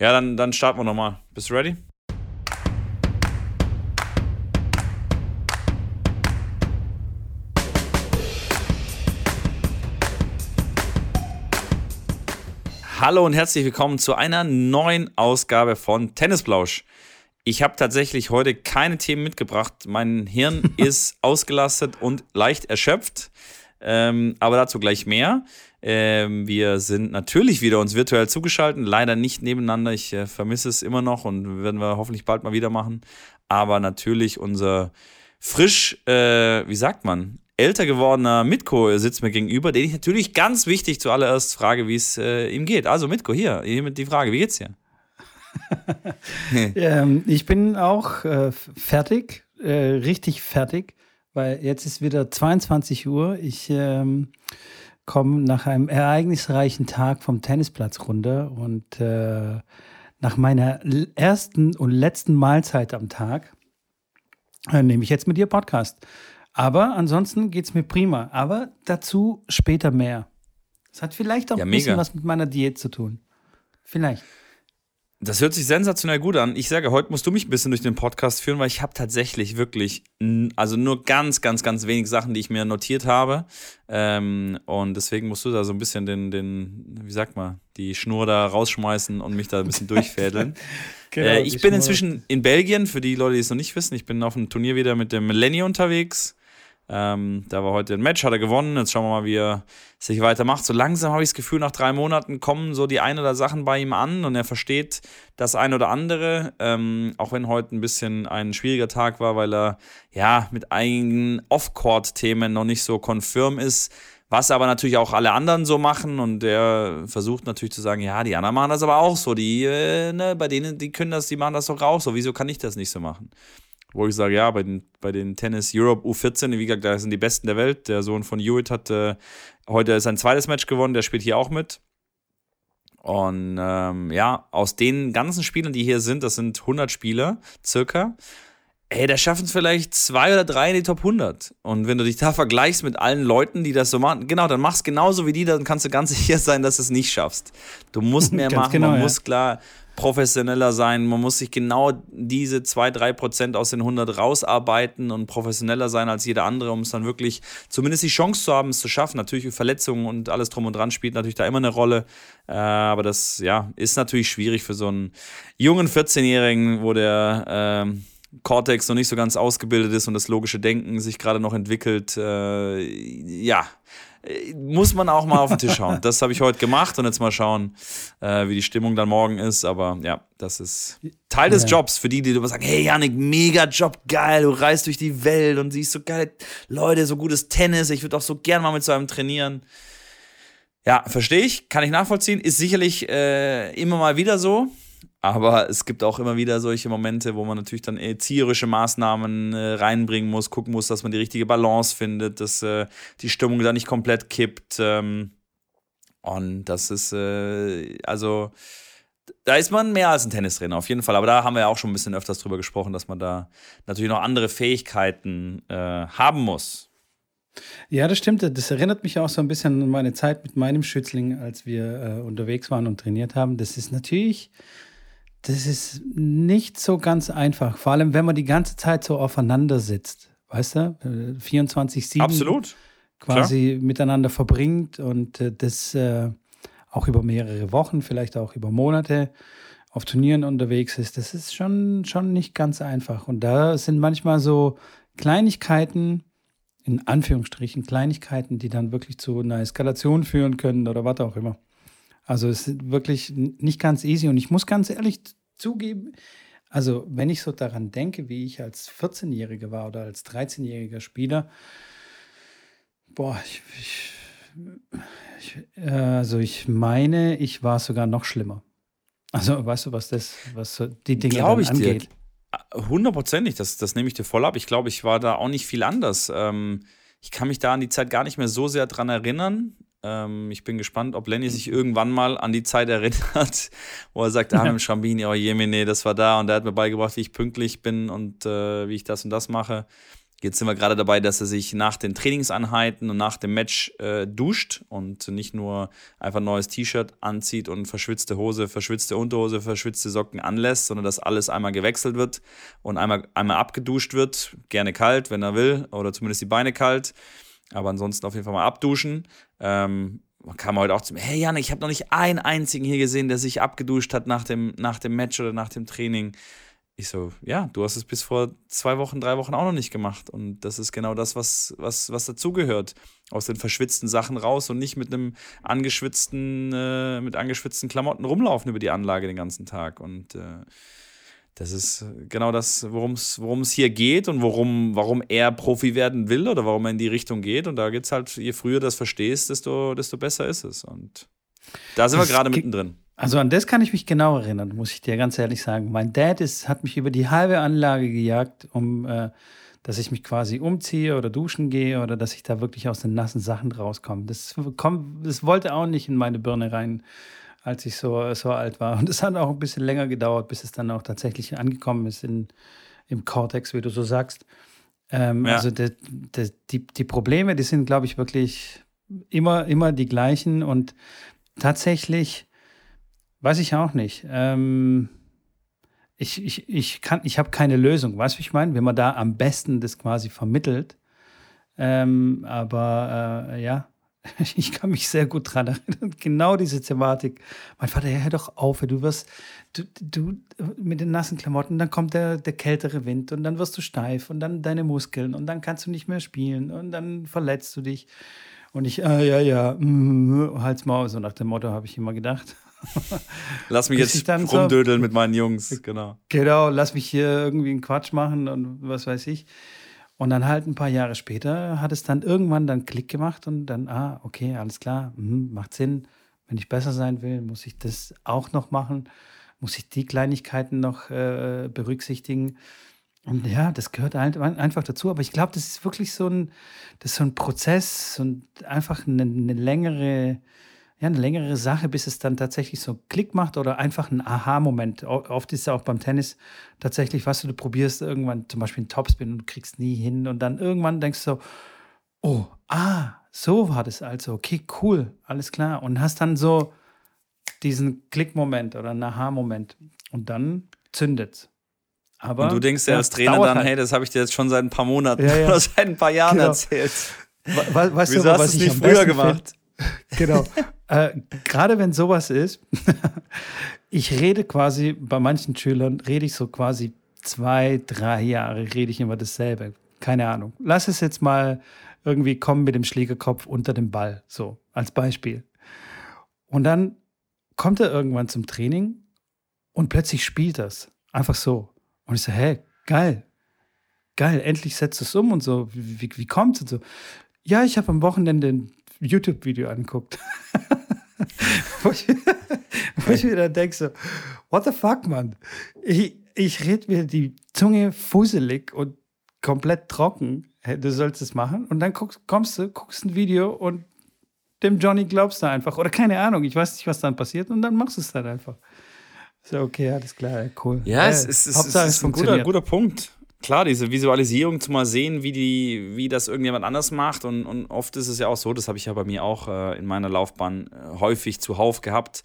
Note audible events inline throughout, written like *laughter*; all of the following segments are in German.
Ja, dann, dann starten wir nochmal. Bist du ready? Hallo und herzlich willkommen zu einer neuen Ausgabe von Tennisblausch. Ich habe tatsächlich heute keine Themen mitgebracht. Mein Hirn *laughs* ist ausgelastet und leicht erschöpft. Ähm, aber dazu gleich mehr. Ähm, wir sind natürlich wieder uns virtuell zugeschaltet, leider nicht nebeneinander. Ich äh, vermisse es immer noch und werden wir hoffentlich bald mal wieder machen. Aber natürlich unser frisch, äh, wie sagt man, älter gewordener Mitko sitzt mir gegenüber, den ich natürlich ganz wichtig zuallererst frage, wie es äh, ihm geht. Also Mitko, hier, hiermit die Frage, wie geht's dir? *laughs* ähm, ich bin auch äh, fertig, äh, richtig fertig, weil jetzt ist wieder 22 Uhr. Ich ähm, komme nach einem ereignisreichen Tag vom Tennisplatz runter und äh, nach meiner ersten und letzten Mahlzeit am Tag äh, nehme ich jetzt mit dir Podcast. Aber ansonsten geht es mir prima. Aber dazu später mehr. Es hat vielleicht auch ja, ein bisschen was mit meiner Diät zu tun. Vielleicht. Das hört sich sensationell gut an. Ich sage, heute musst du mich ein bisschen durch den Podcast führen, weil ich habe tatsächlich wirklich, also nur ganz, ganz, ganz wenig Sachen, die ich mir notiert habe. Ähm, und deswegen musst du da so ein bisschen den, den, wie sagt man, die Schnur da rausschmeißen und mich da ein bisschen durchfädeln. *laughs* genau, äh, ich bin Schnur. inzwischen in Belgien, für die Leute, die es noch nicht wissen. Ich bin auf einem Turnier wieder mit dem Millennium unterwegs. Ähm, da war heute ein Match, hat er gewonnen. Jetzt schauen wir mal, wie er sich weitermacht. So langsam habe ich das Gefühl, nach drei Monaten kommen so die ein oder Sachen bei ihm an und er versteht das ein oder andere. Ähm, auch wenn heute ein bisschen ein schwieriger Tag war, weil er ja mit einigen Off-Court-Themen noch nicht so konfirm ist. Was aber natürlich auch alle anderen so machen und der versucht natürlich zu sagen, ja, die anderen machen das aber auch so. Die, äh, ne, bei denen, die können das, die machen das doch auch so. Wieso kann ich das nicht so machen? Wo ich sage, ja, bei den, bei den Tennis Europe U14, wie gesagt, da sind die Besten der Welt. Der Sohn von Hewitt hat äh, heute sein zweites Match gewonnen, der spielt hier auch mit. Und ähm, ja, aus den ganzen Spielern, die hier sind, das sind 100 Spieler circa, ey, da schaffen es vielleicht zwei oder drei in die Top 100. Und wenn du dich da *laughs* vergleichst mit allen Leuten, die das so machen, genau, dann machst genauso wie die, dann kannst du ganz *laughs* sicher sein, dass du es nicht schaffst. Du musst *laughs* mehr machen, genau, man ja. muss klar professioneller sein. Man muss sich genau diese 2, 3 Prozent aus den 100 rausarbeiten und professioneller sein als jeder andere, um es dann wirklich zumindest die Chance zu haben, es zu schaffen. Natürlich Verletzungen und alles drum und dran spielt natürlich da immer eine Rolle. Äh, aber das ja, ist natürlich schwierig für so einen jungen 14-Jährigen, wo der äh, Cortex noch nicht so ganz ausgebildet ist und das logische Denken sich gerade noch entwickelt. Äh, ja, muss man auch mal auf den Tisch hauen. Das habe ich heute gemacht und jetzt mal schauen, äh, wie die Stimmung dann morgen ist. Aber ja, das ist Teil des ja. Jobs für die, die sagen, hey Janik, mega Job, geil, du reist durch die Welt und siehst so geile Leute, so gutes Tennis. Ich würde auch so gern mal mit so einem trainieren. Ja, verstehe ich, kann ich nachvollziehen. Ist sicherlich äh, immer mal wieder so. Aber es gibt auch immer wieder solche Momente, wo man natürlich dann erzieherische Maßnahmen äh, reinbringen muss, gucken muss, dass man die richtige Balance findet, dass äh, die Stimmung da nicht komplett kippt. Ähm, und das ist, äh, also, da ist man mehr als ein Tennistrainer, auf jeden Fall. Aber da haben wir ja auch schon ein bisschen öfters drüber gesprochen, dass man da natürlich noch andere Fähigkeiten äh, haben muss. Ja, das stimmt. Das erinnert mich auch so ein bisschen an meine Zeit mit meinem Schützling, als wir äh, unterwegs waren und trainiert haben. Das ist natürlich das ist nicht so ganz einfach. Vor allem, wenn man die ganze Zeit so aufeinander sitzt. Weißt du? 24-7. Äh, Absolut. Quasi Klar. miteinander verbringt und äh, das äh, auch über mehrere Wochen, vielleicht auch über Monate auf Turnieren unterwegs ist. Das ist schon, schon nicht ganz einfach. Und da sind manchmal so Kleinigkeiten, in Anführungsstrichen Kleinigkeiten, die dann wirklich zu einer Eskalation führen können oder was auch immer. Also es ist wirklich nicht ganz easy und ich muss ganz ehrlich zugeben, also wenn ich so daran denke, wie ich als 14-Jähriger war oder als 13-jähriger Spieler, boah, ich, ich, ich, also ich meine, ich war sogar noch schlimmer. Also weißt du, was das, was so die Dinge Glaube ich angeht? Dir. Hundertprozentig, das, das nehme ich dir voll ab. Ich glaube, ich war da auch nicht viel anders. Ähm, ich kann mich da an die Zeit gar nicht mehr so sehr dran erinnern. Ähm, ich bin gespannt, ob Lenny sich irgendwann mal an die Zeit erinnert, *laughs* wo er sagt, ah, mit Schrambini, oh Jemine, das war da und der hat mir beigebracht, wie ich pünktlich bin und äh, wie ich das und das mache. Jetzt sind wir gerade dabei, dass er sich nach den Trainingseinheiten und nach dem Match äh, duscht und nicht nur einfach ein neues T-Shirt anzieht und verschwitzte Hose, verschwitzte Unterhose, verschwitzte Socken anlässt, sondern dass alles einmal gewechselt wird und einmal, einmal abgeduscht wird. Gerne kalt, wenn er will, oder zumindest die Beine kalt. Aber ansonsten auf jeden Fall mal abduschen. Ähm, man kam heute auch zu mir, hey Jan, ich habe noch nicht einen einzigen hier gesehen, der sich abgeduscht hat nach dem, nach dem Match oder nach dem Training. Ich so, ja, du hast es bis vor zwei Wochen, drei Wochen auch noch nicht gemacht. Und das ist genau das, was, was, was dazugehört. Aus den verschwitzten Sachen raus und nicht mit einem angeschwitzten, äh, mit angeschwitzten Klamotten rumlaufen über die Anlage den ganzen Tag. Und äh, das ist genau das, worum es hier geht und worum, warum er Profi werden will oder warum er in die Richtung geht. Und da geht es halt, je früher du das verstehst, desto, desto besser ist es. Und da sind wir gerade mittendrin. Also an das kann ich mich genau erinnern, muss ich dir ganz ehrlich sagen. Mein Dad ist, hat mich über die halbe Anlage gejagt, um äh, dass ich mich quasi umziehe oder duschen gehe oder dass ich da wirklich aus den nassen Sachen rauskomme. Das, komm, das wollte auch nicht in meine Birne rein, als ich so, so alt war. Und es hat auch ein bisschen länger gedauert, bis es dann auch tatsächlich angekommen ist in, im Cortex, wie du so sagst. Ähm, ja. Also de, de, die, die Probleme, die sind, glaube ich, wirklich immer, immer die gleichen und tatsächlich Weiß ich auch nicht. Ähm, ich, ich, ich ich habe keine Lösung. Weißt du, wie ich meine? Wenn man da am besten das quasi vermittelt. Ähm, aber äh, ja, *laughs* ich kann mich sehr gut dran erinnern. Genau diese Thematik. Mein Vater, ja, hör doch auf, du wirst, du, du mit den nassen Klamotten, dann kommt der, der kältere Wind und dann wirst du steif und dann deine Muskeln und dann kannst du nicht mehr spielen und dann verletzt du dich. Und ich, äh, ja, ja, mm, halt's Maul, so nach dem Motto habe ich immer gedacht. *laughs* Lass mich jetzt rumdödeln so, mit meinen Jungs, genau. Genau, lass mich hier irgendwie einen Quatsch machen und was weiß ich. Und dann halt ein paar Jahre später hat es dann irgendwann dann Klick gemacht und dann, ah, okay, alles klar, mh, macht Sinn. Wenn ich besser sein will, muss ich das auch noch machen, muss ich die Kleinigkeiten noch äh, berücksichtigen. Und ja, das gehört halt einfach dazu. Aber ich glaube, das ist wirklich so ein, das so ein Prozess und einfach eine, eine längere, ja, eine längere Sache, bis es dann tatsächlich so Klick macht oder einfach ein Aha-Moment. Oft ist es auch beim Tennis tatsächlich, was du, du probierst irgendwann zum Beispiel einen Topspin und kriegst nie hin und dann irgendwann denkst du so, oh, ah, so war das also, okay, cool, alles klar. Und hast dann so diesen Klick-Moment oder einen Aha-Moment und dann zündet's. Aber, und du denkst ja als Trainer dann, halt. hey, das habe ich dir jetzt schon seit ein paar Monaten ja, ja. *laughs* oder seit ein paar Jahren genau. erzählt. We weißt Wieso du, hast was du es nicht früher gemacht? *laughs* genau. Äh, Gerade wenn sowas ist, *laughs* ich rede quasi bei manchen Schülern, rede ich so quasi zwei, drei Jahre, rede ich immer dasselbe. Keine Ahnung. Lass es jetzt mal irgendwie kommen mit dem Schlägerkopf unter dem Ball, so als Beispiel. Und dann kommt er irgendwann zum Training und plötzlich spielt das. Einfach so. Und ich so, hä, geil. Geil, endlich setzt es um und so. Wie, wie, wie kommt es und so? Ja, ich habe am Wochenende ein YouTube-Video anguckt. *laughs* *laughs* wo, ich, wo ich mir denke so, what the fuck, Mann? Ich, ich rede mir die Zunge fusselig und komplett trocken. Du sollst es machen. Und dann guckst, kommst du, guckst ein Video und dem Johnny glaubst du einfach. Oder keine Ahnung, ich weiß nicht, was dann passiert. Und dann machst du es dann einfach. So, okay, alles klar, cool. Ja, es, ist, es, Hauptsache, es ist ein guter, guter Punkt klar, diese Visualisierung zu mal sehen, wie, die, wie das irgendjemand anders macht. Und, und oft ist es ja auch so, das habe ich ja bei mir auch äh, in meiner Laufbahn äh, häufig zuhauf gehabt,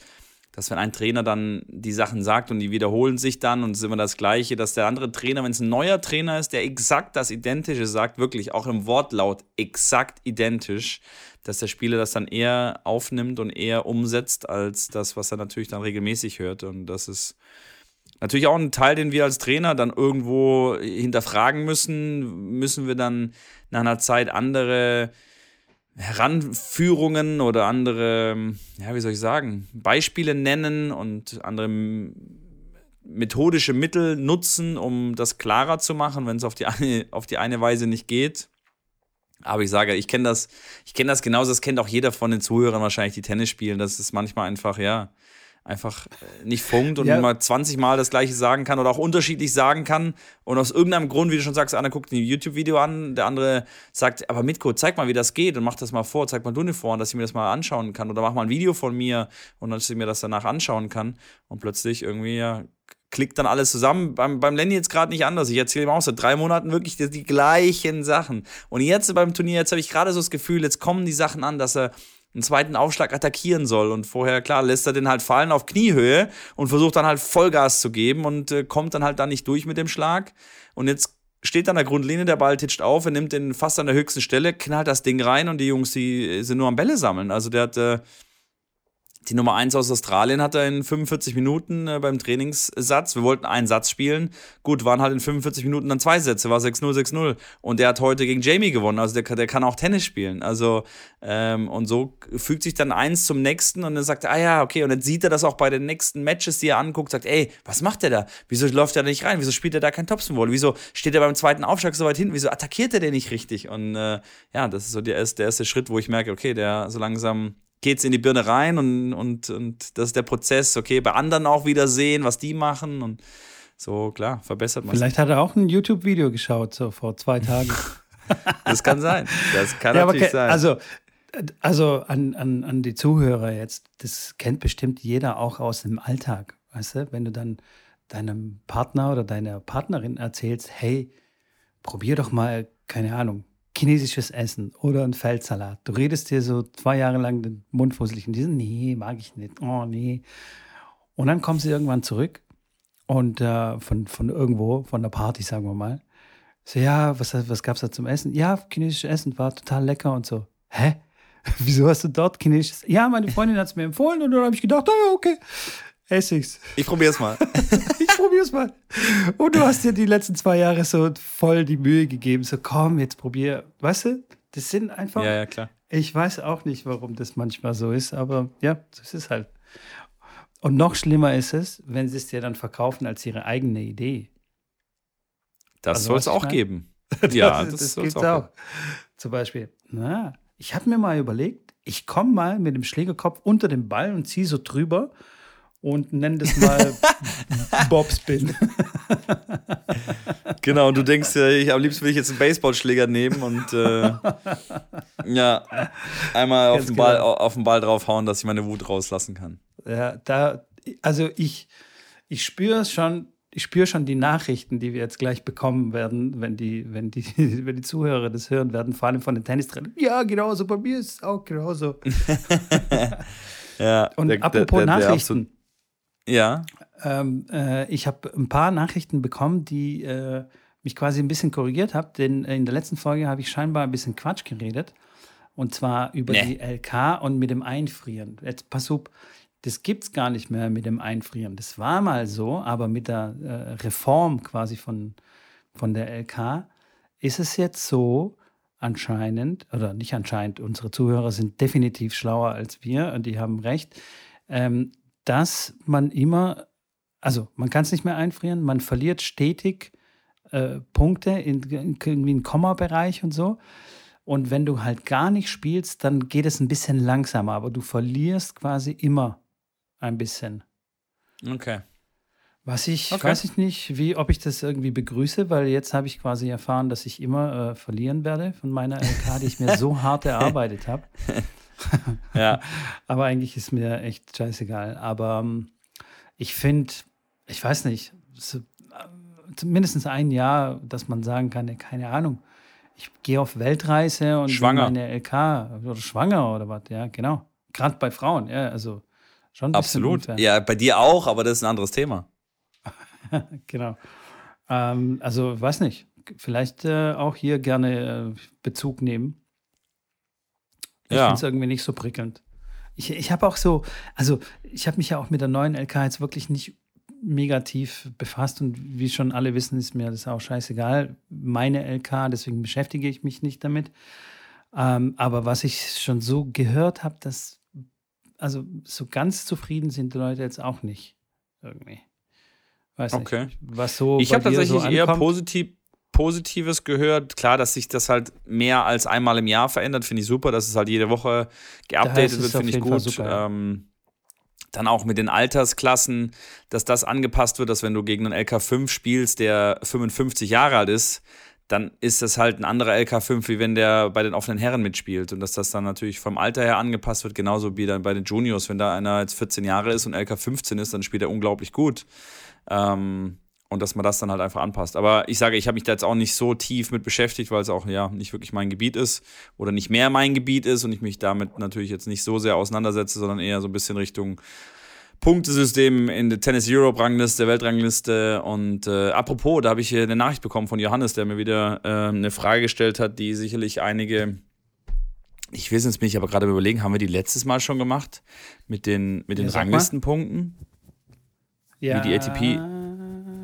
dass wenn ein Trainer dann die Sachen sagt und die wiederholen sich dann und es ist immer das Gleiche, dass der andere Trainer, wenn es ein neuer Trainer ist, der exakt das Identische sagt, wirklich auch im Wortlaut exakt identisch, dass der Spieler das dann eher aufnimmt und eher umsetzt, als das, was er natürlich dann regelmäßig hört. Und das ist Natürlich auch ein Teil, den wir als Trainer dann irgendwo hinterfragen müssen. Müssen wir dann nach einer Zeit andere Heranführungen oder andere, ja, wie soll ich sagen, Beispiele nennen und andere methodische Mittel nutzen, um das klarer zu machen, wenn es auf die eine, auf die eine Weise nicht geht. Aber ich sage, ich kenne das, ich kenne das genauso, das kennt auch jeder von den Zuhörern wahrscheinlich, die Tennis spielen. Das ist manchmal einfach, ja, einfach äh, nicht funkt und ja. mal 20 Mal das gleiche sagen kann oder auch unterschiedlich sagen kann und aus irgendeinem Grund, wie du schon sagst, einer guckt ein YouTube-Video an, der andere sagt, aber Mitko, zeig mal, wie das geht und mach das mal vor, zeig mal du eine vor, dass ich mir das mal anschauen kann oder mach mal ein Video von mir und dass ich mir das danach anschauen kann und plötzlich irgendwie ja, klickt dann alles zusammen. Beim, beim Lenny jetzt gerade nicht anders. Ich erzähle ihm auch seit drei Monaten wirklich die, die gleichen Sachen. Und jetzt beim Turnier, jetzt habe ich gerade so das Gefühl, jetzt kommen die Sachen an, dass er einen zweiten Aufschlag attackieren soll. Und vorher, klar, lässt er den halt fallen auf Kniehöhe und versucht dann halt Vollgas zu geben und äh, kommt dann halt da nicht durch mit dem Schlag. Und jetzt steht an der Grundlinie, der Ball titscht auf, er nimmt den fast an der höchsten Stelle, knallt das Ding rein und die Jungs, die sind nur am Bälle sammeln. Also der hat äh, die Nummer 1 aus Australien hat er in 45 Minuten äh, beim Trainingssatz. Wir wollten einen Satz spielen. Gut, waren halt in 45 Minuten dann zwei Sätze, war 6-0, 6-0. Und der hat heute gegen Jamie gewonnen. Also der, der kann auch Tennis spielen. Also, ähm, und so fügt sich dann eins zum nächsten und dann sagt er, ah ja, okay. Und dann sieht er das auch bei den nächsten Matches, die er anguckt, sagt, ey, was macht der da? Wieso läuft er da nicht rein? Wieso spielt er da kein Topspin-Volley? Wieso steht er beim zweiten Aufschlag so weit hinten? Wieso attackiert er den nicht richtig? Und äh, ja, das ist so der der erste Schritt, wo ich merke, okay, der so langsam geht es in die Birne rein und, und, und das ist der Prozess, okay, bei anderen auch wieder sehen, was die machen und so, klar, verbessert man Vielleicht hat er auch ein YouTube-Video geschaut, so vor zwei Tagen. *laughs* das kann sein. Das kann ja, natürlich sein. Also, also an, an, an die Zuhörer jetzt, das kennt bestimmt jeder auch aus dem Alltag, weißt du, wenn du dann deinem Partner oder deiner Partnerin erzählst, hey, probier doch mal, keine Ahnung, chinesisches Essen oder ein Feldsalat. Du redest dir so zwei Jahre lang den Mund fusselig und die sind, nee, mag ich nicht, oh nee. Und dann kommen sie irgendwann zurück und äh, von, von irgendwo, von der Party, sagen wir mal. So, ja, was, was gab's da zum Essen? Ja, chinesisches Essen war total lecker und so. Hä? *laughs* Wieso hast du dort chinesisches? Ja, meine Freundin hat es mir empfohlen und dann habe ich gedacht, oh, okay, esse ich's. Ich probier's mal. *laughs* ich probier's mal. Und du hast dir die letzten zwei Jahre so voll die Mühe gegeben, so komm, jetzt probier. Weißt du, das sind einfach. Ja, ja, klar. Ich weiß auch nicht, warum das manchmal so ist, aber ja, das ist halt. Und noch schlimmer ist es, wenn sie es dir dann verkaufen als ihre eigene Idee. Das also, soll es auch geben. *laughs* ja, das, das, das gibt's auch. auch. Zum Beispiel, na, ich habe mir mal überlegt, ich komme mal mit dem Schlägerkopf unter den Ball und ziehe so drüber und nenn das mal *laughs* Bobspin. genau, und du denkst ja, ich, am liebsten will ich jetzt einen Baseballschläger nehmen und äh, ja, einmal auf den, Ball, genau. auf den Ball draufhauen, dass ich meine Wut rauslassen kann. Ja, da, also ich, ich spüre es schon, ich spüre schon die Nachrichten, die wir jetzt gleich bekommen werden, wenn die, wenn die, *laughs* wenn die Zuhörer das hören werden, vor allem von den Tennistrainern. Ja, genauso, bei mir ist es auch genauso. *laughs* ja, und der, apropos der, der, Nachrichten. Ja. Ähm, äh, ich habe ein paar Nachrichten bekommen, die äh, mich quasi ein bisschen korrigiert haben, denn in der letzten Folge habe ich scheinbar ein bisschen Quatsch geredet. Und zwar über nee. die LK und mit dem Einfrieren. Jetzt pass auf, das gibt es gar nicht mehr mit dem Einfrieren. Das war mal so, aber mit der äh, Reform quasi von, von der LK ist es jetzt so, anscheinend, oder nicht anscheinend, unsere Zuhörer sind definitiv schlauer als wir und die haben recht, ähm, dass man immer, also man kann es nicht mehr einfrieren, man verliert stetig äh, Punkte in, in irgendwie einen Komma-Bereich und so. Und wenn du halt gar nicht spielst, dann geht es ein bisschen langsamer, aber du verlierst quasi immer ein bisschen. Okay. Was ich, okay. weiß ich nicht, wie, ob ich das irgendwie begrüße, weil jetzt habe ich quasi erfahren, dass ich immer äh, verlieren werde von meiner LK, die ich mir so hart erarbeitet habe. *laughs* *laughs* ja. Aber eigentlich ist mir echt scheißegal. Aber ähm, ich finde, ich weiß nicht, so, äh, mindestens ein Jahr, dass man sagen kann, keine Ahnung, ich gehe auf Weltreise und schwanger. meine LK oder schwanger oder was, ja, genau. Gerade bei Frauen, ja, also schon ein Absolut. Unfair. Ja, bei dir auch, aber das ist ein anderes Thema. *laughs* genau. Ähm, also, weiß nicht, vielleicht äh, auch hier gerne äh, Bezug nehmen. Ich ja. finde es irgendwie nicht so prickelnd. Ich, ich habe auch so, also ich habe mich ja auch mit der neuen LK jetzt wirklich nicht negativ befasst und wie schon alle wissen, ist mir das auch scheißegal. Meine LK, deswegen beschäftige ich mich nicht damit. Ähm, aber was ich schon so gehört habe, dass, also so ganz zufrieden sind die Leute jetzt auch nicht irgendwie. Weiß okay. nicht, was so. Ich habe tatsächlich so eher positiv, Positives gehört. Klar, dass sich das halt mehr als einmal im Jahr verändert, finde ich super. Dass es halt jede Woche geupdatet wird, finde ich gut. Ähm, dann auch mit den Altersklassen, dass das angepasst wird, dass wenn du gegen einen LK5 spielst, der 55 Jahre alt ist, dann ist das halt ein anderer LK5, wie wenn der bei den offenen Herren mitspielt. Und dass das dann natürlich vom Alter her angepasst wird, genauso wie dann bei den Juniors. Wenn da einer jetzt 14 Jahre ist und LK15 ist, dann spielt er unglaublich gut. Ähm, und dass man das dann halt einfach anpasst. Aber ich sage, ich habe mich da jetzt auch nicht so tief mit beschäftigt, weil es auch ja nicht wirklich mein Gebiet ist oder nicht mehr mein Gebiet ist und ich mich damit natürlich jetzt nicht so sehr auseinandersetze, sondern eher so ein bisschen Richtung Punktesystem in der Tennis Europe Rangliste, Weltrangliste. Und äh, apropos, da habe ich eine Nachricht bekommen von Johannes, der mir wieder äh, eine Frage gestellt hat, die sicherlich einige, ich weiß jetzt bin ich aber gerade überlegen, haben wir die letztes Mal schon gemacht mit den, mit den ja, Ranglistenpunkten? Ja. Wie die ATP,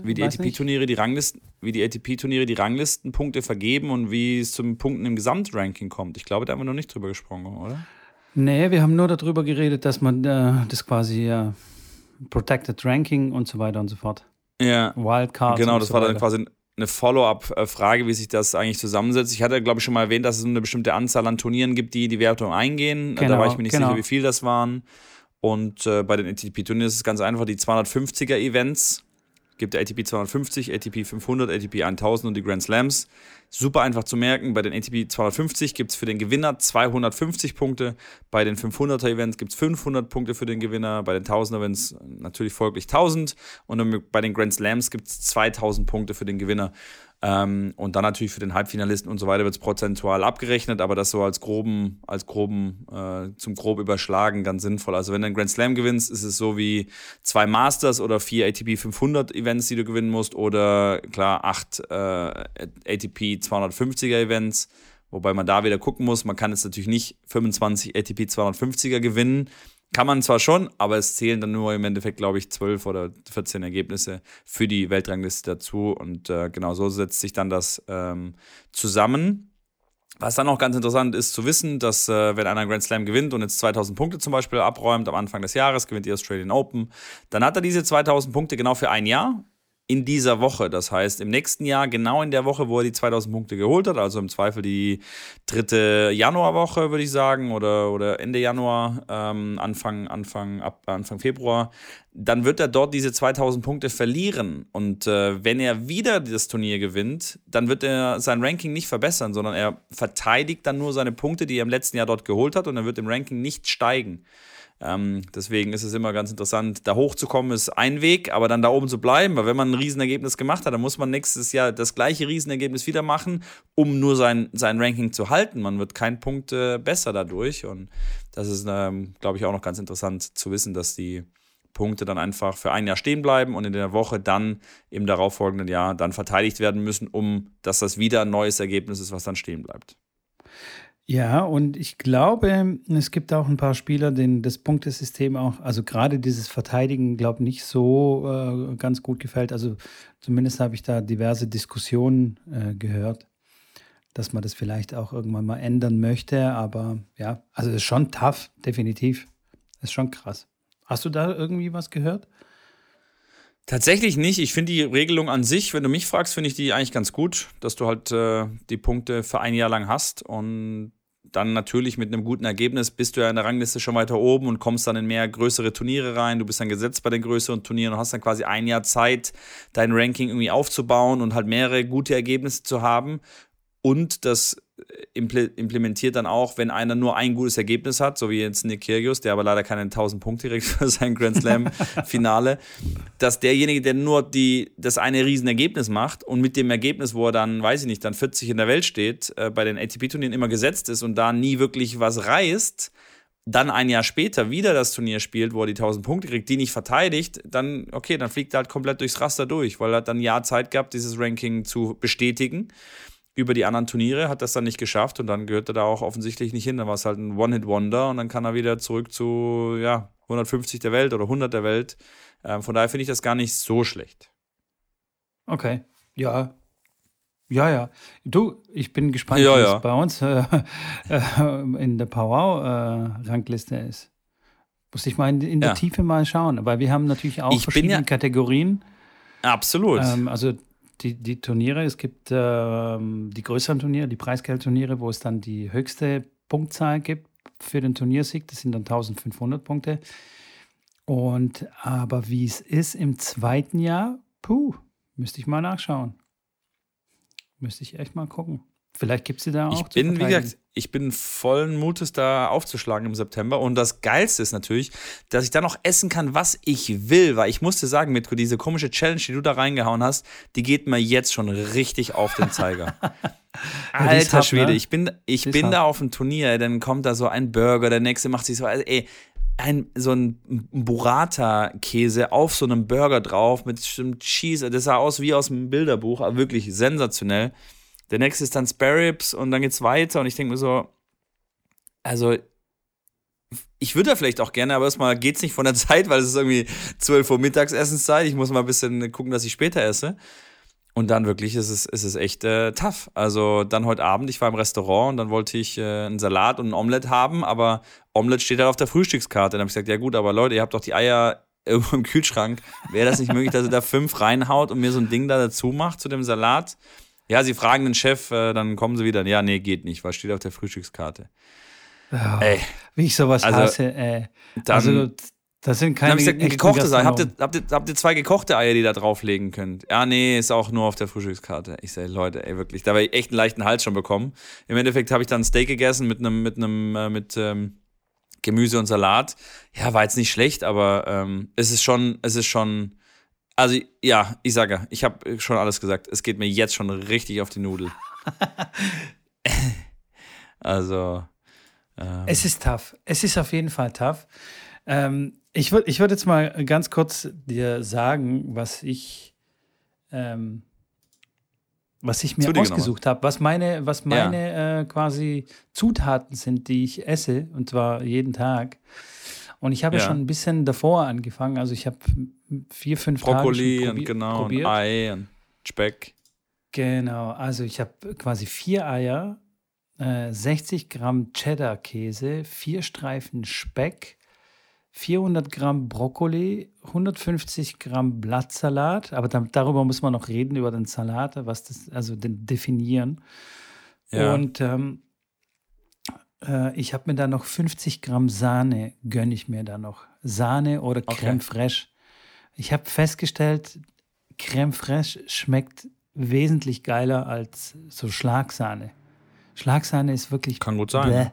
wie die ATP-Turniere die Ranglisten, wie die ATP-Turniere die Ranglistenpunkte vergeben und wie es zum Punkten im Gesamtranking kommt. Ich glaube, da haben wir noch nicht drüber gesprochen, oder? Nee, wir haben nur darüber geredet, dass man äh, das quasi ja, Protected Ranking und so weiter und so fort. Ja. Wildcards. Genau, das so war dann quasi eine Follow-up-Frage, wie sich das eigentlich zusammensetzt. Ich hatte, glaube ich, schon mal erwähnt, dass es eine bestimmte Anzahl an Turnieren gibt, die die Wertung eingehen. Genau, da war ich mir nicht genau. sicher, wie viel das waren. Und äh, bei den ATP-Turnieren ist es ganz einfach, die 250er-Events gibt ATP 250, ATP 500, ATP 1000 und die Grand Slams. Super einfach zu merken. Bei den ATP 250 gibt es für den Gewinner 250 Punkte. Bei den 500er Events gibt es 500 Punkte für den Gewinner. Bei den 1000er Events natürlich folglich 1000. Und bei den Grand Slams gibt es 2000 Punkte für den Gewinner. Ähm, und dann natürlich für den Halbfinalisten und so weiter wird es prozentual abgerechnet, aber das so als groben, als groben, äh, zum grob überschlagen ganz sinnvoll. Also wenn du einen Grand Slam gewinnst, ist es so wie zwei Masters oder vier ATP 500 Events, die du gewinnen musst oder klar acht äh, ATP 250er Events. Wobei man da wieder gucken muss, man kann jetzt natürlich nicht 25 ATP 250er gewinnen, kann man zwar schon, aber es zählen dann nur im Endeffekt, glaube ich, 12 oder 14 Ergebnisse für die Weltrangliste dazu. Und äh, genau so setzt sich dann das ähm, zusammen. Was dann auch ganz interessant ist zu wissen, dass äh, wenn einer Grand Slam gewinnt und jetzt 2000 Punkte zum Beispiel abräumt am Anfang des Jahres, gewinnt die Australian Open, dann hat er diese 2000 Punkte genau für ein Jahr in dieser Woche. Das heißt, im nächsten Jahr, genau in der Woche, wo er die 2000 Punkte geholt hat, also im Zweifel die dritte Januarwoche, würde ich sagen, oder, oder Ende Januar, ähm, Anfang, Anfang, ab, Anfang Februar, dann wird er dort diese 2000 Punkte verlieren. Und äh, wenn er wieder das Turnier gewinnt, dann wird er sein Ranking nicht verbessern, sondern er verteidigt dann nur seine Punkte, die er im letzten Jahr dort geholt hat, und er wird im Ranking nicht steigen. Ähm, deswegen ist es immer ganz interessant, da hochzukommen ist ein Weg, aber dann da oben zu bleiben, weil wenn man ein Riesenergebnis gemacht hat, dann muss man nächstes Jahr das gleiche Riesenergebnis wieder machen, um nur sein, sein Ranking zu halten. Man wird keinen Punkt äh, besser dadurch und das ist, ähm, glaube ich, auch noch ganz interessant zu wissen, dass die Punkte dann einfach für ein Jahr stehen bleiben und in der Woche dann im darauffolgenden Jahr dann verteidigt werden müssen, um dass das wieder ein neues Ergebnis ist, was dann stehen bleibt. Ja, und ich glaube, es gibt auch ein paar Spieler, denen das Punktesystem auch, also gerade dieses Verteidigen, glaube nicht so äh, ganz gut gefällt. Also zumindest habe ich da diverse Diskussionen äh, gehört, dass man das vielleicht auch irgendwann mal ändern möchte. Aber ja, also es ist schon tough, definitiv. Das ist schon krass. Hast du da irgendwie was gehört? Tatsächlich nicht. Ich finde die Regelung an sich, wenn du mich fragst, finde ich die eigentlich ganz gut, dass du halt äh, die Punkte für ein Jahr lang hast und dann natürlich mit einem guten Ergebnis bist du ja in der Rangliste schon weiter oben und kommst dann in mehr größere Turniere rein. Du bist dann gesetzt bei den größeren Turnieren und hast dann quasi ein Jahr Zeit, dein Ranking irgendwie aufzubauen und halt mehrere gute Ergebnisse zu haben. Und das implementiert dann auch, wenn einer nur ein gutes Ergebnis hat, so wie jetzt Nick Kyrgios, der aber leider keine 1000 Punkte kriegt *laughs* für sein Grand Slam Finale, dass derjenige, der nur die, das eine Riesenergebnis macht und mit dem Ergebnis, wo er dann, weiß ich nicht, dann 40 in der Welt steht, äh, bei den ATP-Turnieren immer gesetzt ist und da nie wirklich was reißt, dann ein Jahr später wieder das Turnier spielt, wo er die 1000 Punkte kriegt, die nicht verteidigt, dann, okay, dann fliegt er halt komplett durchs Raster durch, weil er dann ein Jahr Zeit gehabt, dieses Ranking zu bestätigen über die anderen Turniere, hat das dann nicht geschafft und dann gehört er da auch offensichtlich nicht hin. Dann war es halt ein One-Hit-Wonder und dann kann er wieder zurück zu ja, 150 der Welt oder 100 der Welt. Ähm, von daher finde ich das gar nicht so schlecht. Okay, ja. Ja, ja. Du, ich bin gespannt, ja, wie ja. es bei uns äh, *laughs* äh, in der Powwow-Rangliste äh, ist. Muss ich mal in, in der ja. Tiefe mal schauen, weil wir haben natürlich auch ich verschiedene Kategorien. Absolut. Ähm, also die, die Turniere. Es gibt ähm, die größeren Turniere, die Preisgeldturniere, wo es dann die höchste Punktzahl gibt für den Turniersieg. Das sind dann 1500 Punkte. Und aber wie es ist im zweiten Jahr, puh, müsste ich mal nachschauen. Müsste ich echt mal gucken. Vielleicht gibt es sie da auch. Ich bin, wie gesagt, ich bin vollen Mutes, da aufzuschlagen im September. Und das Geilste ist natürlich, dass ich da noch essen kann, was ich will. Weil ich musste sagen, Mitko, diese komische Challenge, die du da reingehauen hast, die geht mir jetzt schon richtig auf den Zeiger. *laughs* Alter hart, Schwede, ne? ich bin, ich bin da auf dem Turnier, dann kommt da so ein Burger, der nächste macht sich so, also, ey, ein, so ein Burrata-Käse auf so einem Burger drauf mit Cheese. Das sah aus wie aus einem Bilderbuch, aber wirklich sensationell. Der nächste ist dann Sparrows und dann geht's weiter und ich denke mir so, also ich würde da vielleicht auch gerne, aber erstmal geht's nicht von der *laughs* Zeit, weil es ist irgendwie 12 Uhr Mittagsessenszeit. Ich muss mal ein bisschen gucken, dass ich später esse. Und dann wirklich ist es, ist es echt äh, tough. Also dann heute Abend, ich war im Restaurant und dann wollte ich äh, einen Salat und ein Omelett haben, aber Omelett steht halt auf der Frühstückskarte. Dann habe ich gesagt, ja gut, aber Leute, ihr habt doch die Eier *laughs* irgendwo im Kühlschrank. Wäre das nicht möglich, dass ihr da fünf reinhaut und mir so ein Ding da dazu macht zu dem Salat? Ja, sie fragen den Chef, äh, dann kommen sie wieder. Ja, nee, geht nicht, was steht auf der Frühstückskarte? Oh, ey. Wie ich sowas also, hasse, ey. Dann, also, das sind keine. Dann ich gesagt, gekochte Eier. Habt ihr, habt, ihr, habt ihr zwei gekochte Eier, die da drauflegen könnt? Ja, nee, ist auch nur auf der Frühstückskarte. Ich sage, Leute, ey, wirklich. Da habe ich echt einen leichten Hals schon bekommen. Im Endeffekt habe ich dann Steak gegessen mit einem, mit einem, äh, mit ähm, Gemüse und Salat. Ja, war jetzt nicht schlecht, aber ähm, es ist schon, es ist schon also ja, ich sage, ich habe schon alles gesagt. Es geht mir jetzt schon richtig auf die Nudel. *laughs* also. Ähm. Es ist tough. Es ist auf jeden Fall tough. Ähm, ich würde ich würd jetzt mal ganz kurz dir sagen, was ich, ähm, was ich mir ausgesucht habe, was meine, was meine ja. äh, quasi Zutaten sind, die ich esse, und zwar jeden Tag. Und ich habe ja. schon ein bisschen davor angefangen. Also ich habe vier, fünf Brokkoli Tage und genau probiert. und Ei und Speck. Genau, also ich habe quasi vier Eier, äh, 60 Gramm Cheddar-Käse, vier Streifen Speck, 400 Gramm Brokkoli, 150 Gramm Blattsalat, aber da, darüber muss man noch reden, über den Salat, was das, also den definieren. Ja. Und ähm, äh, ich habe mir da noch 50 Gramm Sahne, gönne ich mir da noch. Sahne oder Creme okay. fraiche. Ich habe festgestellt, Creme fraiche schmeckt wesentlich geiler als so Schlagsahne. Schlagsahne ist wirklich. Kann gut sein. Bläh.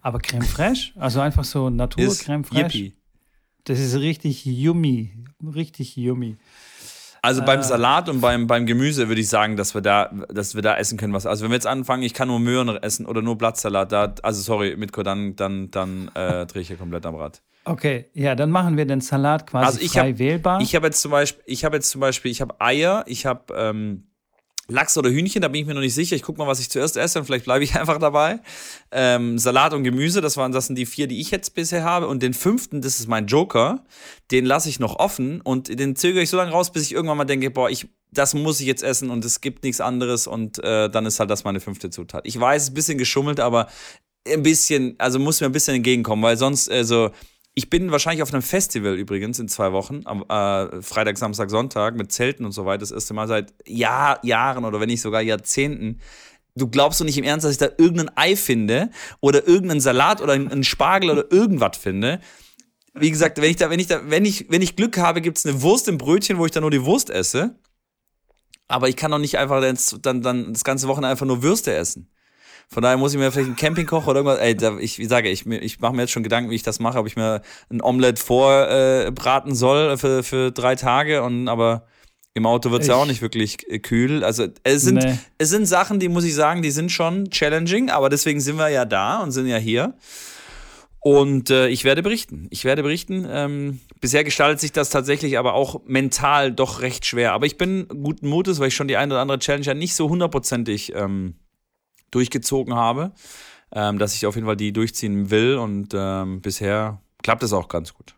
Aber Creme fraiche, also einfach so Natur Creme fraiche. Das ist richtig yummy. Richtig yummy. Also beim äh. Salat und beim, beim Gemüse würde ich sagen, dass wir da, dass wir da essen können was. Also wenn wir jetzt anfangen, ich kann nur Möhren essen oder nur Blattsalat, da, also sorry, Mitko, dann, dann, dann äh, drehe ich hier komplett am Rad. Okay, ja, dann machen wir den Salat quasi also ich frei hab, wählbar. Ich habe jetzt zum Beispiel, ich habe jetzt zum Beispiel, ich habe Eier, ich habe ähm, Lachs oder Hühnchen, da bin ich mir noch nicht sicher. Ich gucke mal, was ich zuerst esse und vielleicht bleibe ich *laughs* einfach dabei. Ähm, Salat und Gemüse, das, waren, das sind die vier, die ich jetzt bisher habe. Und den fünften, das ist mein Joker, den lasse ich noch offen und den zögere ich so lange raus, bis ich irgendwann mal denke, boah, ich, das muss ich jetzt essen und es gibt nichts anderes und äh, dann ist halt das meine fünfte Zutat. Ich weiß, es ist ein bisschen geschummelt, aber ein bisschen, also muss mir ein bisschen entgegenkommen, weil sonst, also ich bin wahrscheinlich auf einem Festival übrigens in zwei Wochen, am äh, Freitag, Samstag, Sonntag mit Zelten und so weiter. Das erste Mal seit Jahr, Jahren oder wenn nicht sogar Jahrzehnten. Du glaubst doch nicht im Ernst, dass ich da irgendein Ei finde oder irgendeinen Salat oder einen Spargel oder irgendwas finde. Wie gesagt, wenn ich da, wenn ich da, wenn ich, wenn ich Glück habe, gibt es eine Wurst im Brötchen, wo ich dann nur die Wurst esse. Aber ich kann doch nicht einfach dann, dann das ganze Wochenende einfach nur Würste essen. Von daher muss ich mir vielleicht einen Campingkoch oder irgendwas. Ey, da, ich, ich sage, ich, ich mache mir jetzt schon Gedanken, wie ich das mache, ob ich mir ein Omelett vorbraten äh, soll für, für drei Tage. Und aber im Auto wird es ja auch nicht wirklich kühl. Also es sind, nee. es sind Sachen, die muss ich sagen, die sind schon challenging, aber deswegen sind wir ja da und sind ja hier. Und äh, ich werde berichten. Ich werde berichten. Ähm, bisher gestaltet sich das tatsächlich aber auch mental doch recht schwer. Aber ich bin guten Mutes, weil ich schon die eine oder andere Challenge ja nicht so hundertprozentig ähm, durchgezogen habe, ähm, dass ich auf jeden Fall die durchziehen will und ähm, bisher klappt es auch ganz gut.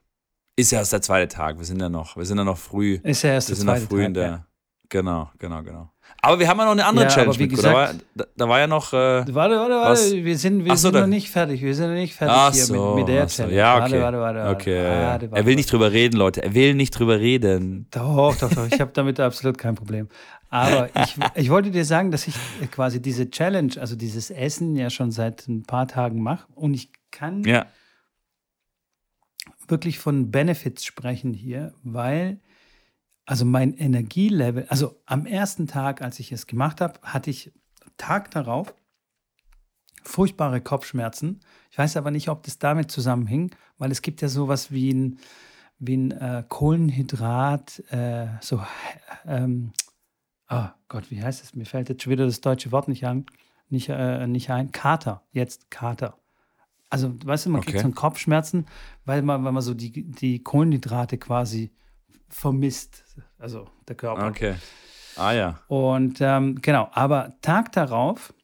Ist ja erst der zweite Tag, wir sind ja noch, wir sind ja noch früh. Ist ja erst wir der zweite noch früh Tag, in der, ja. Genau, genau, genau. Aber wir haben ja noch eine andere ja, Challenge mit. Da war, da, da war ja noch. Äh, warte, warte, warte. Wir sind, wir so, sind noch nicht fertig. Wir sind noch nicht fertig ach hier so, mit, mit der so. Challenge. Ja, okay. Warte, warte, warte. okay. Warte, warte, er will nicht drüber reden, Leute. Er will nicht drüber reden. Doch, doch, doch. Ich *laughs* habe damit absolut kein Problem. Aber ich, ich wollte dir sagen, dass ich quasi diese Challenge, also dieses Essen ja schon seit ein paar Tagen mache und ich kann ja. wirklich von Benefits sprechen hier, weil also mein Energielevel, also am ersten Tag, als ich es gemacht habe, hatte ich Tag darauf furchtbare Kopfschmerzen. Ich weiß aber nicht, ob das damit zusammenhing, weil es gibt ja sowas wie ein, wie ein äh, Kohlenhydrat, äh, so, ähm, oh Gott, wie heißt es? Mir fällt jetzt schon wieder das deutsche Wort nicht an, nicht, äh, nicht ein. Kater, jetzt Kater. Also, weißt du, man okay. kriegt so Kopfschmerzen, weil man, weil man so die, die Kohlenhydrate quasi vermisst. Also der Körper. Okay. Ah ja. Und ähm, genau, aber Tag darauf,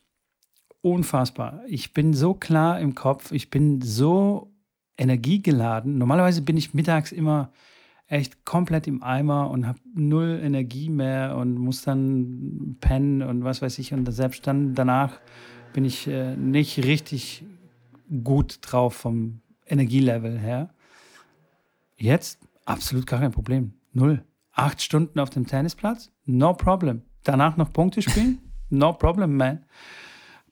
unfassbar. Ich bin so klar im Kopf, ich bin so energiegeladen. Normalerweise bin ich mittags immer echt komplett im Eimer und habe null Energie mehr und muss dann pennen und was weiß ich. Und selbst dann danach bin ich äh, nicht richtig gut drauf vom Energielevel her. Jetzt absolut gar kein Problem. Null. Acht Stunden auf dem Tennisplatz? No problem. Danach noch Punkte spielen? *laughs* No problem, man.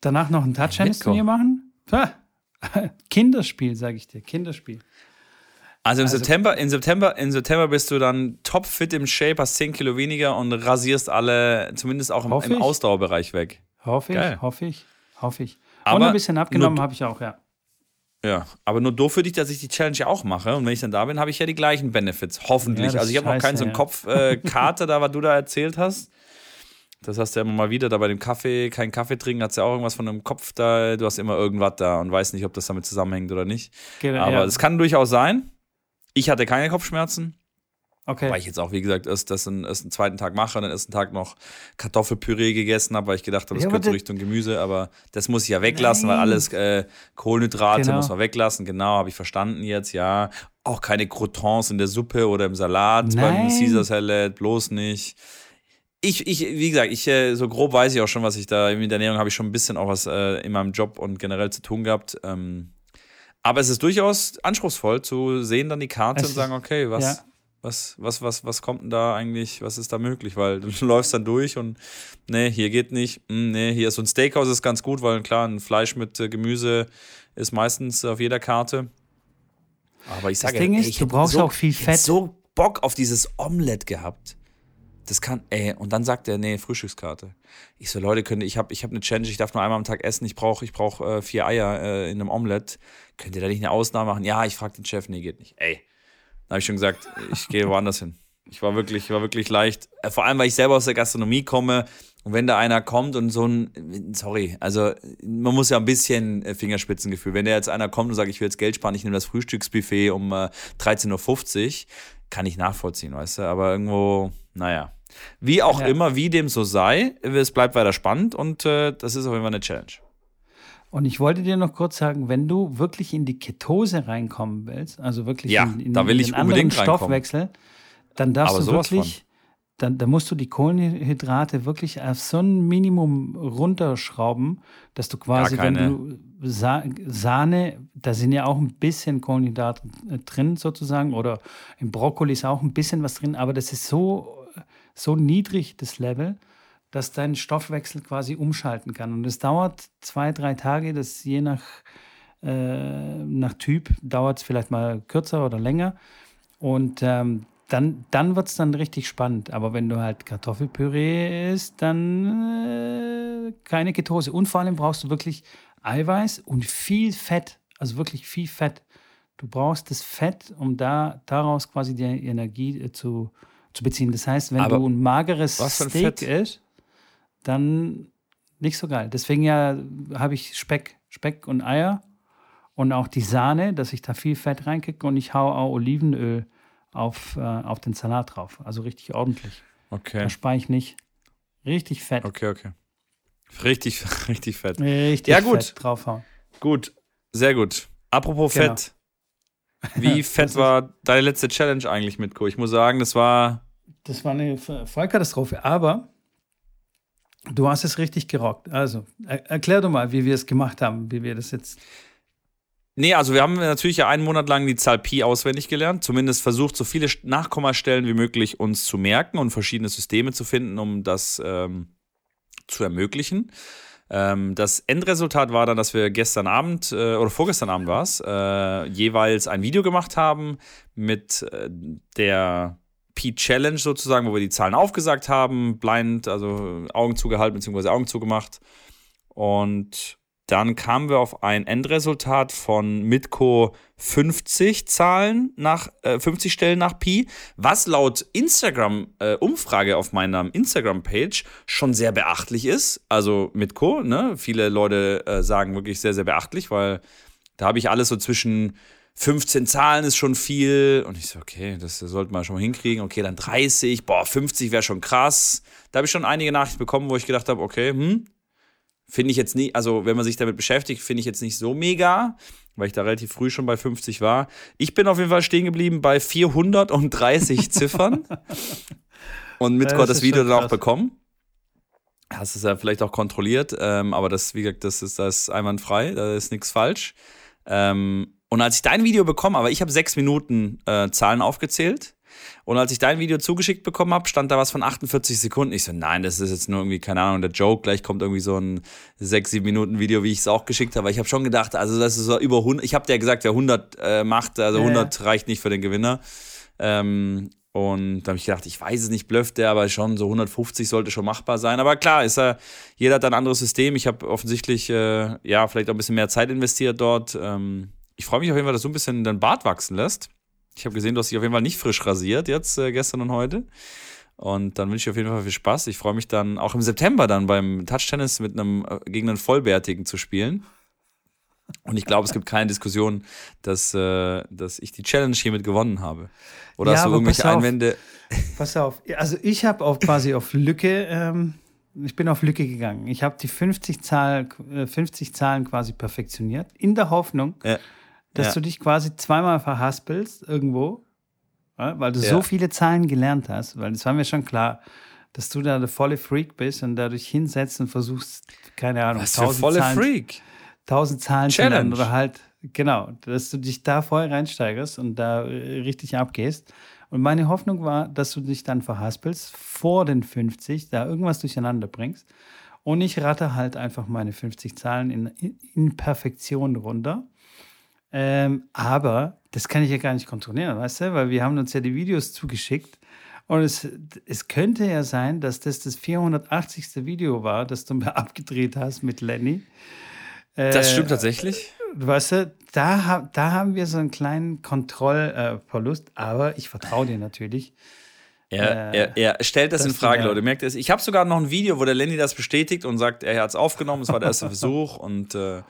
Danach noch ein Touch-Tennis-Turnier machen? *laughs* Kinderspiel, sage ich dir. Kinderspiel. Also im also, September, in September, im September bist du dann topfit im Shape, hast 10 Kilo weniger und rasierst alle, zumindest auch im, im Ausdauerbereich weg. Hoffe ich, hoffe ich, hoffe ich. Aber und ein bisschen abgenommen habe ich auch, ja. Ja, aber nur doof für dich, dass ich die Challenge ja auch mache. Und wenn ich dann da bin, habe ich ja die gleichen Benefits. Hoffentlich. Ja, also ich habe noch keinen so einen ja. Kopfkarte äh, da, was du da erzählt hast. Das hast du ja immer mal wieder da bei dem Kaffee, kein Kaffee trinken, hat ja auch irgendwas von einem Kopf da. Du hast immer irgendwas da und weißt nicht, ob das damit zusammenhängt oder nicht. Genau, aber es ja. kann durchaus sein. Ich hatte keine Kopfschmerzen. Okay. Weil ich jetzt auch, wie gesagt, erst das einen, erst einen zweiten Tag mache, und den ersten Tag noch Kartoffelpüree gegessen habe, weil ich gedacht habe, das ja, gehört so Richtung Gemüse, aber das muss ich ja weglassen, Nein. weil alles äh, Kohlenhydrate genau. muss man weglassen. Genau, habe ich verstanden jetzt, ja. Auch keine Croutons in der Suppe oder im Salat Nein. beim Caesar Salad, bloß nicht. Ich, ich, wie gesagt, ich äh, so grob weiß ich auch schon, was ich da in der Ernährung habe ich schon ein bisschen auch was äh, in meinem Job und generell zu tun gehabt. Ähm, aber es ist durchaus anspruchsvoll zu sehen dann die Karte es und sagen, okay, was, ja. Was, was, was, was kommt denn da eigentlich, was ist da möglich? Weil du *laughs* läufst dann durch und nee, hier geht nicht, hm, nee, hier ist so ein Steakhouse ist ganz gut, weil klar, ein Fleisch mit äh, Gemüse ist meistens auf jeder Karte. Aber ich sage, das Ding ist, ey, du brauchst so, auch viel Fett. Ich so Bock auf dieses Omelett gehabt. Das kann, ey, und dann sagt er, nee, Frühstückskarte. Ich so, Leute, könnte, ich habe ich hab eine Challenge, ich darf nur einmal am Tag essen, ich brauche ich brauch, äh, vier Eier äh, in einem Omelett. Könnt ihr da nicht eine Ausnahme machen? Ja, ich frage den Chef, nee, geht nicht. Ey, dann habe ich schon gesagt, ich gehe woanders hin. Ich war wirklich, ich war wirklich leicht. Äh, vor allem, weil ich selber aus der Gastronomie komme. Und wenn da einer kommt und so ein, sorry, also man muss ja ein bisschen äh, Fingerspitzengefühl. Wenn da jetzt einer kommt und sagt, ich will jetzt Geld sparen, ich nehme das Frühstücksbuffet um äh, 13.50 Uhr, kann ich nachvollziehen, weißt du. Aber irgendwo, naja. Wie auch ja. immer, wie dem so sei, es bleibt weiter spannend und äh, das ist auf jeden Fall eine Challenge. Und ich wollte dir noch kurz sagen, wenn du wirklich in die Ketose reinkommen willst, also wirklich ja, in, in, da will ich in unbedingt Stoffwechsel, dann darfst Aber du wirklich, dann, dann musst du die Kohlenhydrate wirklich auf so ein Minimum runterschrauben, dass du quasi, wenn du Sa Sahne, da sind ja auch ein bisschen Kohlenhydrate drin sozusagen, oder im Brokkoli ist auch ein bisschen was drin, aber das ist so so niedrig, das Level, dass dein Stoffwechsel quasi umschalten kann. Und es dauert zwei, drei Tage, das je nach, äh, nach Typ dauert es vielleicht mal kürzer oder länger. Und ähm, dann, dann wird es dann richtig spannend. Aber wenn du halt Kartoffelpüree isst, dann äh, keine Ketose. Und vor allem brauchst du wirklich Eiweiß und viel Fett. Also wirklich viel Fett. Du brauchst das Fett, um da daraus quasi die Energie äh, zu, zu beziehen. Das heißt, wenn Aber du ein mageres Steak isst, dann nicht so geil. Deswegen ja habe ich Speck, Speck und Eier und auch die Sahne, dass ich da viel Fett reinkicke und ich haue auch Olivenöl auf, äh, auf den Salat drauf. Also richtig ordentlich. Okay. Da spare ich nicht. Richtig fett. Okay, okay. Richtig, *laughs* richtig fett. Richtig ja, gut. fett draufhauen. Gut, sehr gut. Apropos genau. Fett. Wie *laughs* fett war deine letzte Challenge eigentlich mit Co? Ich muss sagen, das war. Das war eine Vollkatastrophe, aber du hast es richtig gerockt. Also, er erklär doch mal, wie wir es gemacht haben, wie wir das jetzt. Nee, also wir haben natürlich ja einen Monat lang die Zahl Pi auswendig gelernt, zumindest versucht, so viele Nachkommastellen wie möglich uns zu merken und verschiedene Systeme zu finden, um das ähm, zu ermöglichen. Ähm, das Endresultat war dann, dass wir gestern Abend äh, oder vorgestern Abend war es, äh, jeweils ein Video gemacht haben mit äh, der P-Challenge sozusagen, wo wir die Zahlen aufgesagt haben, blind, also Augen zugehalten bzw. Augen zugemacht. Und dann kamen wir auf ein Endresultat von Mitco 50 Zahlen nach äh, 50 Stellen nach Pi, was laut Instagram äh, Umfrage auf meiner Instagram Page schon sehr beachtlich ist. Also Mitco, ne? Viele Leute äh, sagen wirklich sehr sehr beachtlich, weil da habe ich alles so zwischen 15 Zahlen ist schon viel. Und ich so, okay, das sollte man schon mal hinkriegen. Okay, dann 30, boah, 50 wäre schon krass. Da habe ich schon einige Nachrichten bekommen, wo ich gedacht habe, okay, hm, finde ich jetzt nie, also wenn man sich damit beschäftigt, finde ich jetzt nicht so mega, weil ich da relativ früh schon bei 50 war. Ich bin auf jeden Fall stehen geblieben bei 430 *laughs* Ziffern. Und mit Gott das Video dann auch bekommen. Hast es ja vielleicht auch kontrolliert, ähm, aber das, wie gesagt, das ist, das einwandfrei, da ist nichts falsch. Ähm, und als ich dein Video bekommen aber ich habe sechs Minuten äh, Zahlen aufgezählt. Und als ich dein Video zugeschickt bekommen habe, stand da was von 48 Sekunden. Ich so, nein, das ist jetzt nur irgendwie, keine Ahnung, der Joke. Gleich kommt irgendwie so ein 6, 7 Minuten Video, wie ich es auch geschickt habe. Aber ich habe schon gedacht, also das ist so über 100. Ich habe dir ja gesagt, wer 100 äh, macht, also 100 ja. reicht nicht für den Gewinner. Ähm, und da habe ich gedacht, ich weiß es nicht, blöfft der, aber schon so 150 sollte schon machbar sein. Aber klar, ist ja, jeder hat ein anderes System. Ich habe offensichtlich, äh, ja, vielleicht auch ein bisschen mehr Zeit investiert dort. Ähm, ich freue mich auf jeden Fall, dass du ein bisschen dein Bart wachsen lässt. Ich habe gesehen, du hast dich auf jeden Fall nicht frisch rasiert jetzt, äh, gestern und heute. Und dann wünsche ich auf jeden Fall viel Spaß. Ich freue mich dann auch im September dann beim Touch-Tennis mit einem äh, gegen einen Vollbärtigen zu spielen. Und ich glaube, es gibt keine Diskussion, dass, äh, dass ich die Challenge hiermit gewonnen habe. Oder ja, hast du irgendwelche pass Einwände? Pass auf, also ich habe auch quasi auf Lücke, ähm, ich bin auf Lücke gegangen. Ich habe die 50, Zahl, 50 äh, Zahlen quasi perfektioniert, in der Hoffnung, ja dass ja. du dich quasi zweimal verhaspelst irgendwo, weil du ja. so viele Zahlen gelernt hast, weil das war mir schon klar, dass du da der volle Freak bist und dadurch hinsetzt und versuchst, keine Ahnung, Was tausend volle Zahlen, Freak? tausend Zahlen Challenge. zu lernen oder halt, genau, dass du dich da voll reinsteigerst und da richtig abgehst. Und meine Hoffnung war, dass du dich dann verhaspelst vor den 50, da irgendwas durcheinander bringst. Und ich rate halt einfach meine 50 Zahlen in, in Perfektion runter. Ähm, aber das kann ich ja gar nicht kontrollieren, weißt du? Weil wir haben uns ja die Videos zugeschickt. Und es, es könnte ja sein, dass das das 480. Video war, das du *laughs* mir abgedreht hast mit Lenny. Äh, das stimmt tatsächlich. Weißt du, da, da haben wir so einen kleinen Kontrollverlust, äh, aber ich vertraue dir natürlich. Er, äh, er, er, stellt das, das in Frage, Leute. Merkt es? Ich habe sogar noch ein Video, wo der Lenny das bestätigt und sagt, er hat es aufgenommen, es war der erste *laughs* Versuch und äh,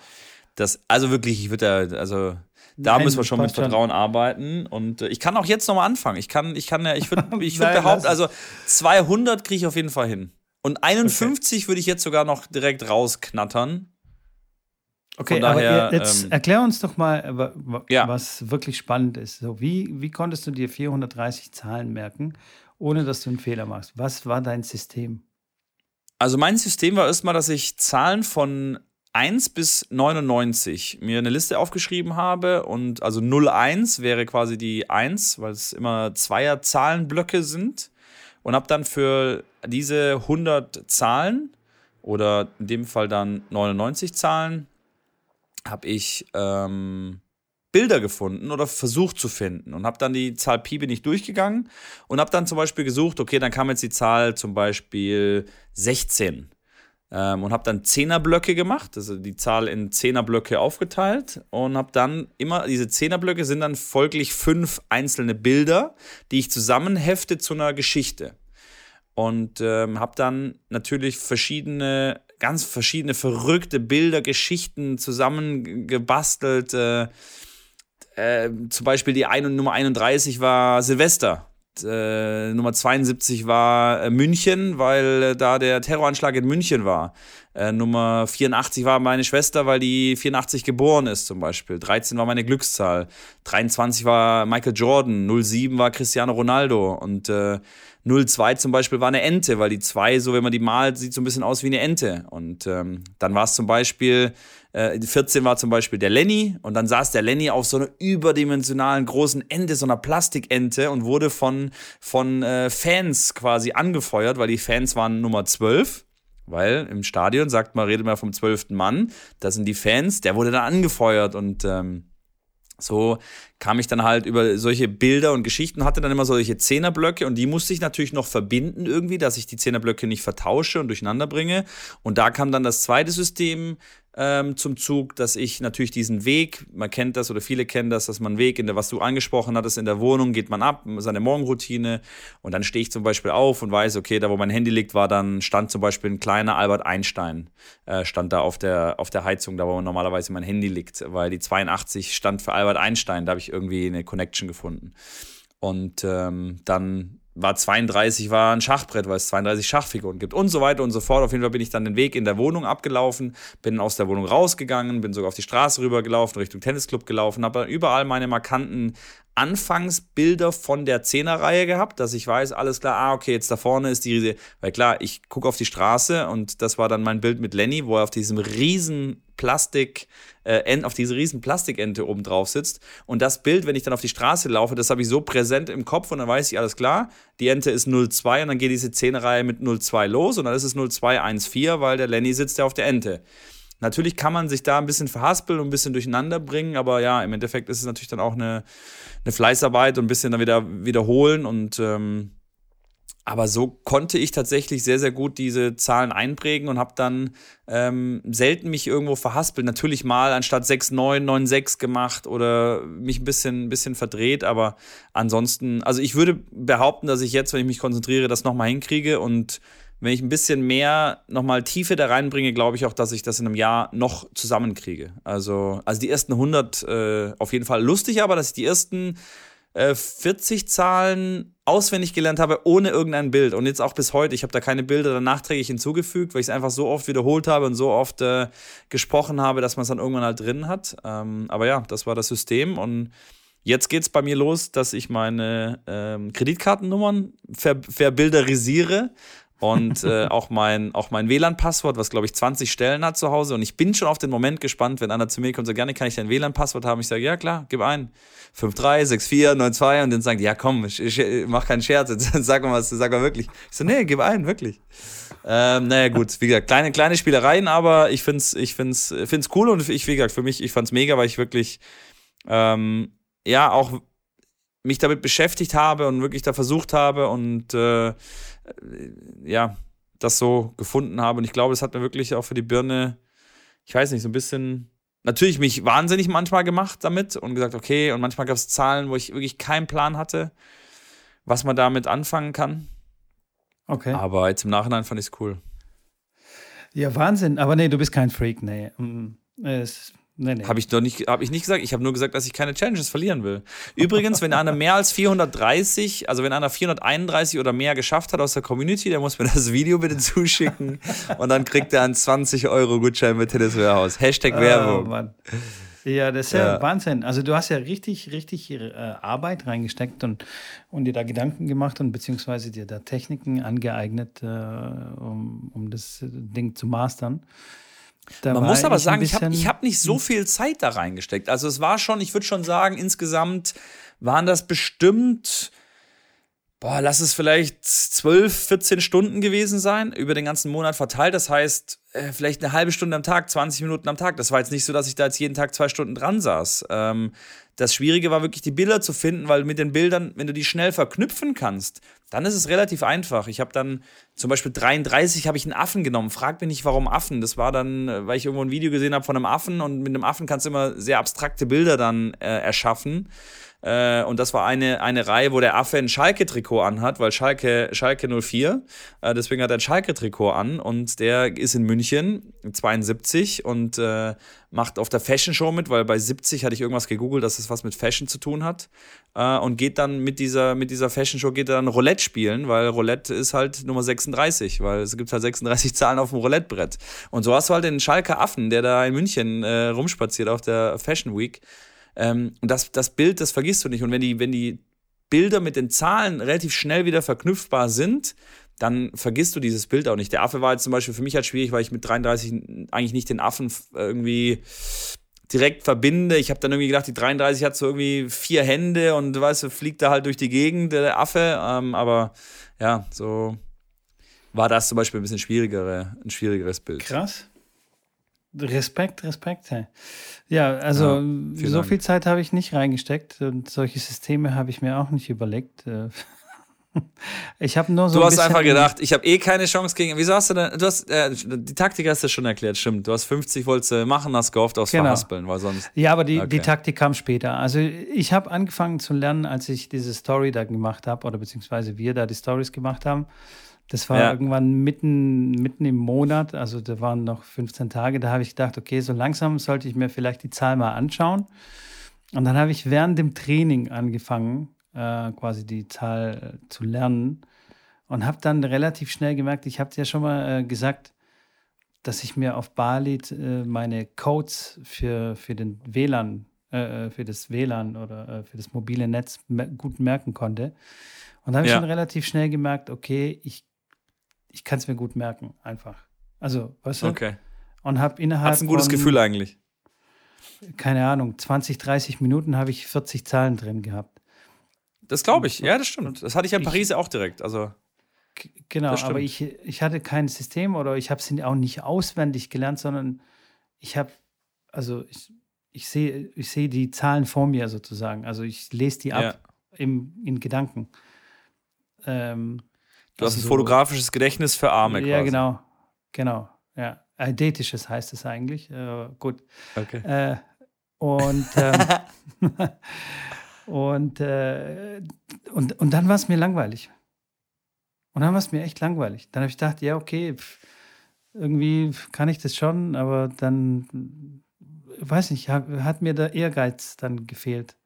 das, also wirklich, ich würde da, also da Nein, müssen wir schon mit Vertrauen schon. arbeiten. Und äh, ich kann auch jetzt nochmal anfangen. Ich kann, ich kann ja, ich würde *laughs* ich würd behaupten, also 200 kriege ich auf jeden Fall hin. Und 51 okay. würde ich jetzt sogar noch direkt rausknattern. Okay, daher, aber jetzt ähm, erklär uns doch mal, ja. was wirklich spannend ist. So, wie, wie konntest du dir 430 Zahlen merken, ohne dass du einen Fehler machst? Was war dein System? Also mein System war erstmal, dass ich Zahlen von 1 bis 99 mir eine Liste aufgeschrieben habe und also 01 wäre quasi die 1, weil es immer zweier Zahlenblöcke sind. Und habe dann für diese 100 Zahlen oder in dem Fall dann 99 Zahlen habe ich ähm, Bilder gefunden oder versucht zu finden und habe dann die Zahl Pi bin ich durchgegangen und habe dann zum Beispiel gesucht, okay, dann kam jetzt die Zahl zum Beispiel 16 ähm, und habe dann Zehnerblöcke gemacht, also die Zahl in Zehnerblöcke aufgeteilt und habe dann immer, diese Zehnerblöcke sind dann folglich fünf einzelne Bilder, die ich zusammenhefte zu einer Geschichte. Und ähm, habe dann natürlich verschiedene, ganz verschiedene verrückte Bilder, Geschichten zusammengebastelt. Äh, äh, zum Beispiel die ein Nummer 31 war Silvester äh, Nummer 72 war äh, München, weil äh, da der Terroranschlag in München war. Äh, Nummer 84 war meine Schwester, weil die 84 geboren ist zum Beispiel. 13 war meine Glückszahl. 23 war Michael Jordan. 07 war Cristiano Ronaldo. Und äh, 02 zum Beispiel war eine Ente, weil die 2, so wenn man die malt, sieht so ein bisschen aus wie eine Ente. Und ähm, dann war es zum Beispiel, äh, 14 war zum Beispiel der Lenny und dann saß der Lenny auf so einer überdimensionalen großen Ente, so einer Plastikente und wurde von, von äh, Fans quasi angefeuert, weil die Fans waren Nummer 12. Weil im Stadion sagt man, redet man vom zwölften Mann, das sind die Fans, der wurde dann angefeuert und ähm, so kam ich dann halt über solche Bilder und Geschichten, hatte dann immer solche Zehnerblöcke und die musste ich natürlich noch verbinden irgendwie, dass ich die Zehnerblöcke nicht vertausche und durcheinander bringe. Und da kam dann das zweite System ähm, zum Zug, dass ich natürlich diesen Weg, man kennt das oder viele kennen das, dass man Weg in der, was du angesprochen hattest, in der Wohnung geht man ab, seine Morgenroutine und dann stehe ich zum Beispiel auf und weiß, okay, da wo mein Handy liegt, war dann, stand zum Beispiel ein kleiner Albert Einstein, äh, stand da auf der, auf der Heizung, da wo normalerweise mein Handy liegt, weil die 82 stand für Albert Einstein, da habe ich irgendwie eine Connection gefunden. Und ähm, dann war 32 war ein Schachbrett, weil es 32 Schachfiguren gibt und so weiter und so fort. Auf jeden Fall bin ich dann den Weg in der Wohnung abgelaufen, bin aus der Wohnung rausgegangen, bin sogar auf die Straße rübergelaufen, Richtung Tennisclub gelaufen, habe überall meine markanten Anfangsbilder von der Zehnerreihe gehabt, dass ich weiß, alles klar, ah, okay, jetzt da vorne ist die, weil klar, ich gucke auf die Straße und das war dann mein Bild mit Lenny, wo er auf diesem riesen Plastik, äh, auf diese riesen Plastikente oben drauf sitzt. Und das Bild, wenn ich dann auf die Straße laufe, das habe ich so präsent im Kopf und dann weiß ich, alles klar, die Ente ist 02 und dann geht diese Zehnerreihe mit 02 los und dann ist es 0214, weil der Lenny sitzt ja auf der Ente. Natürlich kann man sich da ein bisschen verhaspeln und ein bisschen durcheinander bringen, aber ja, im Endeffekt ist es natürlich dann auch eine, eine Fleißarbeit und ein bisschen dann wieder wiederholen und ähm, aber so konnte ich tatsächlich sehr, sehr gut diese Zahlen einprägen und habe dann ähm, selten mich irgendwo verhaspelt. Natürlich mal anstatt 6, 9, 9, 6 gemacht oder mich ein bisschen, ein bisschen verdreht, aber ansonsten, also ich würde behaupten, dass ich jetzt, wenn ich mich konzentriere, das nochmal hinkriege und wenn ich ein bisschen mehr nochmal Tiefe da reinbringe, glaube ich auch, dass ich das in einem Jahr noch zusammenkriege. Also, also die ersten 100 äh, auf jeden Fall lustig, aber dass ich die ersten äh, 40 Zahlen auswendig gelernt habe, ohne irgendein Bild. Und jetzt auch bis heute. Ich habe da keine Bilder dann nachträglich hinzugefügt, weil ich es einfach so oft wiederholt habe und so oft äh, gesprochen habe, dass man es dann irgendwann halt drin hat. Ähm, aber ja, das war das System und Jetzt geht es bei mir los, dass ich meine ähm, Kreditkartennummern ver verbilderisiere und äh, *laughs* auch mein, auch mein WLAN-Passwort, was glaube ich 20 Stellen hat zu Hause. Und ich bin schon auf den Moment gespannt, wenn einer zu mir kommt und sagt, gerne kann ich dein WLAN-Passwort haben. Ich sage, ja klar, gib ein. 536492 und dann sagt, ja komm, ich, ich mach keinen Scherz, jetzt *laughs* sag mal was, sag mal wirklich. Ich so, nee, gib ein, wirklich. Ähm, naja, gut, wie gesagt, kleine, kleine Spielereien, aber ich find's, ich find's, find's cool und ich, wie gesagt, für mich, ich fand's mega, weil ich wirklich, ähm, ja, auch mich damit beschäftigt habe und wirklich da versucht habe und äh, ja, das so gefunden habe. Und ich glaube, es hat mir wirklich auch für die Birne, ich weiß nicht, so ein bisschen, natürlich mich wahnsinnig manchmal gemacht damit und gesagt, okay, und manchmal gab es Zahlen, wo ich wirklich keinen Plan hatte, was man damit anfangen kann. Okay. Aber jetzt im Nachhinein fand ich es cool. Ja, Wahnsinn. Aber nee, du bist kein Freak, nee. Mm, es Nee, nee. Habe ich doch nicht, habe ich nicht gesagt. Ich habe nur gesagt, dass ich keine Challenges verlieren will. Übrigens, wenn einer mehr als 430, also wenn einer 431 oder mehr geschafft hat aus der Community, der muss mir das Video bitte zuschicken und dann kriegt er einen 20 Euro Gutschein mit Tennis Warehouse. Hashtag oh, Werbung. Mann. Ja, das ist ja, ja, Wahnsinn. Also du hast ja richtig, richtig äh, Arbeit reingesteckt und, und dir da Gedanken gemacht und beziehungsweise dir da Techniken angeeignet, äh, um, um das Ding zu mastern. Da Man muss aber sagen, ich habe hab nicht so hm. viel Zeit da reingesteckt. Also es war schon, ich würde schon sagen, insgesamt waren das bestimmt, boah, lass es vielleicht 12, 14 Stunden gewesen sein, über den ganzen Monat verteilt. Das heißt, äh, vielleicht eine halbe Stunde am Tag, 20 Minuten am Tag. Das war jetzt nicht so, dass ich da jetzt jeden Tag zwei Stunden dran saß. Ähm, das Schwierige war wirklich die Bilder zu finden, weil mit den Bildern, wenn du die schnell verknüpfen kannst, dann ist es relativ einfach. Ich habe dann zum Beispiel 33 habe ich einen Affen genommen. Frag mich nicht, warum Affen. Das war dann, äh, weil ich irgendwo ein Video gesehen habe von einem Affen und mit einem Affen kannst du immer sehr abstrakte Bilder dann äh, erschaffen. Äh, und das war eine, eine Reihe, wo der Affe ein Schalke-Trikot anhat, weil Schalke, Schalke 04, äh, deswegen hat er ein Schalke-Trikot an und der ist in München, 72 und äh, macht auf der Fashion Show mit, weil bei 70 hatte ich irgendwas gegoogelt, dass es was mit Fashion zu tun hat. Äh, und geht dann mit dieser, mit dieser Fashion Show geht er dann Roulette spielen, weil Roulette ist halt Nummer 36, weil es gibt halt 36 Zahlen auf dem Roulettebrett. Und so hast du halt den Schalker Affen, der da in München äh, rumspaziert auf der Fashion Week ähm, und das, das Bild, das vergisst du nicht. Und wenn die, wenn die Bilder mit den Zahlen relativ schnell wieder verknüpfbar sind, dann vergisst du dieses Bild auch nicht. Der Affe war jetzt zum Beispiel für mich halt schwierig, weil ich mit 33 eigentlich nicht den Affen irgendwie direkt verbinde. Ich habe dann irgendwie gedacht, die 33 hat so irgendwie vier Hände und weißt du, fliegt da halt durch die Gegend, der Affe. Ähm, aber ja, so war das zum Beispiel ein bisschen schwierigere, ein schwierigeres Bild. Krass. Respekt, Respekt. Hey. Ja, also ja, so viel Zeit habe ich nicht reingesteckt und solche Systeme habe ich mir auch nicht überlegt. Äh, *laughs* ich habe nur so. Du hast einfach gedacht, ich habe eh keine Chance gegen. Wieso hast du denn? Du hast äh, die Taktik hast du schon erklärt, stimmt. Du hast 50 wolltest du machen, hast gehofft aufs genau. Verhaspeln, weil sonst. Ja, aber die, okay. die Taktik kam später. Also ich habe angefangen zu lernen, als ich diese Story da gemacht habe oder beziehungsweise wir da die Stories gemacht haben. Das war ja. irgendwann mitten, mitten im Monat, also da waren noch 15 Tage. Da habe ich gedacht, okay, so langsam sollte ich mir vielleicht die Zahl mal anschauen. Und dann habe ich während dem Training angefangen, äh, quasi die Zahl zu lernen und habe dann relativ schnell gemerkt, ich habe es ja schon mal äh, gesagt, dass ich mir auf Bali äh, meine Codes für, für den WLAN, äh, äh, für das WLAN oder äh, für das mobile Netz gut merken konnte. Und da habe ich ja. schon relativ schnell gemerkt, okay, ich ich kann es mir gut merken, einfach. Also, weißt du? Okay. Und habe innerhalb. Hast ein gutes von, Gefühl eigentlich? Keine Ahnung, 20, 30 Minuten habe ich 40 Zahlen drin gehabt. Das glaube ich, ja, das stimmt. Das hatte ich in Paris ich, auch direkt. Also. Genau, aber ich, ich hatte kein System oder ich habe es auch nicht auswendig gelernt, sondern ich habe, also ich, ich sehe ich seh die Zahlen vor mir sozusagen. Also ich lese die ab ja. im, in Gedanken. Ähm, Du hast ein so, fotografisches Gedächtnis für Arme. Ja, quasi. genau. Genau. Ja. Eidetisches heißt es eigentlich. Äh, gut. Okay. Äh, und, ähm, *laughs* und, äh, und, und dann war es mir langweilig. Und dann war es mir echt langweilig. Dann habe ich gedacht, ja, okay, pff, irgendwie kann ich das schon, aber dann, weiß nicht, hat, hat mir der Ehrgeiz dann gefehlt.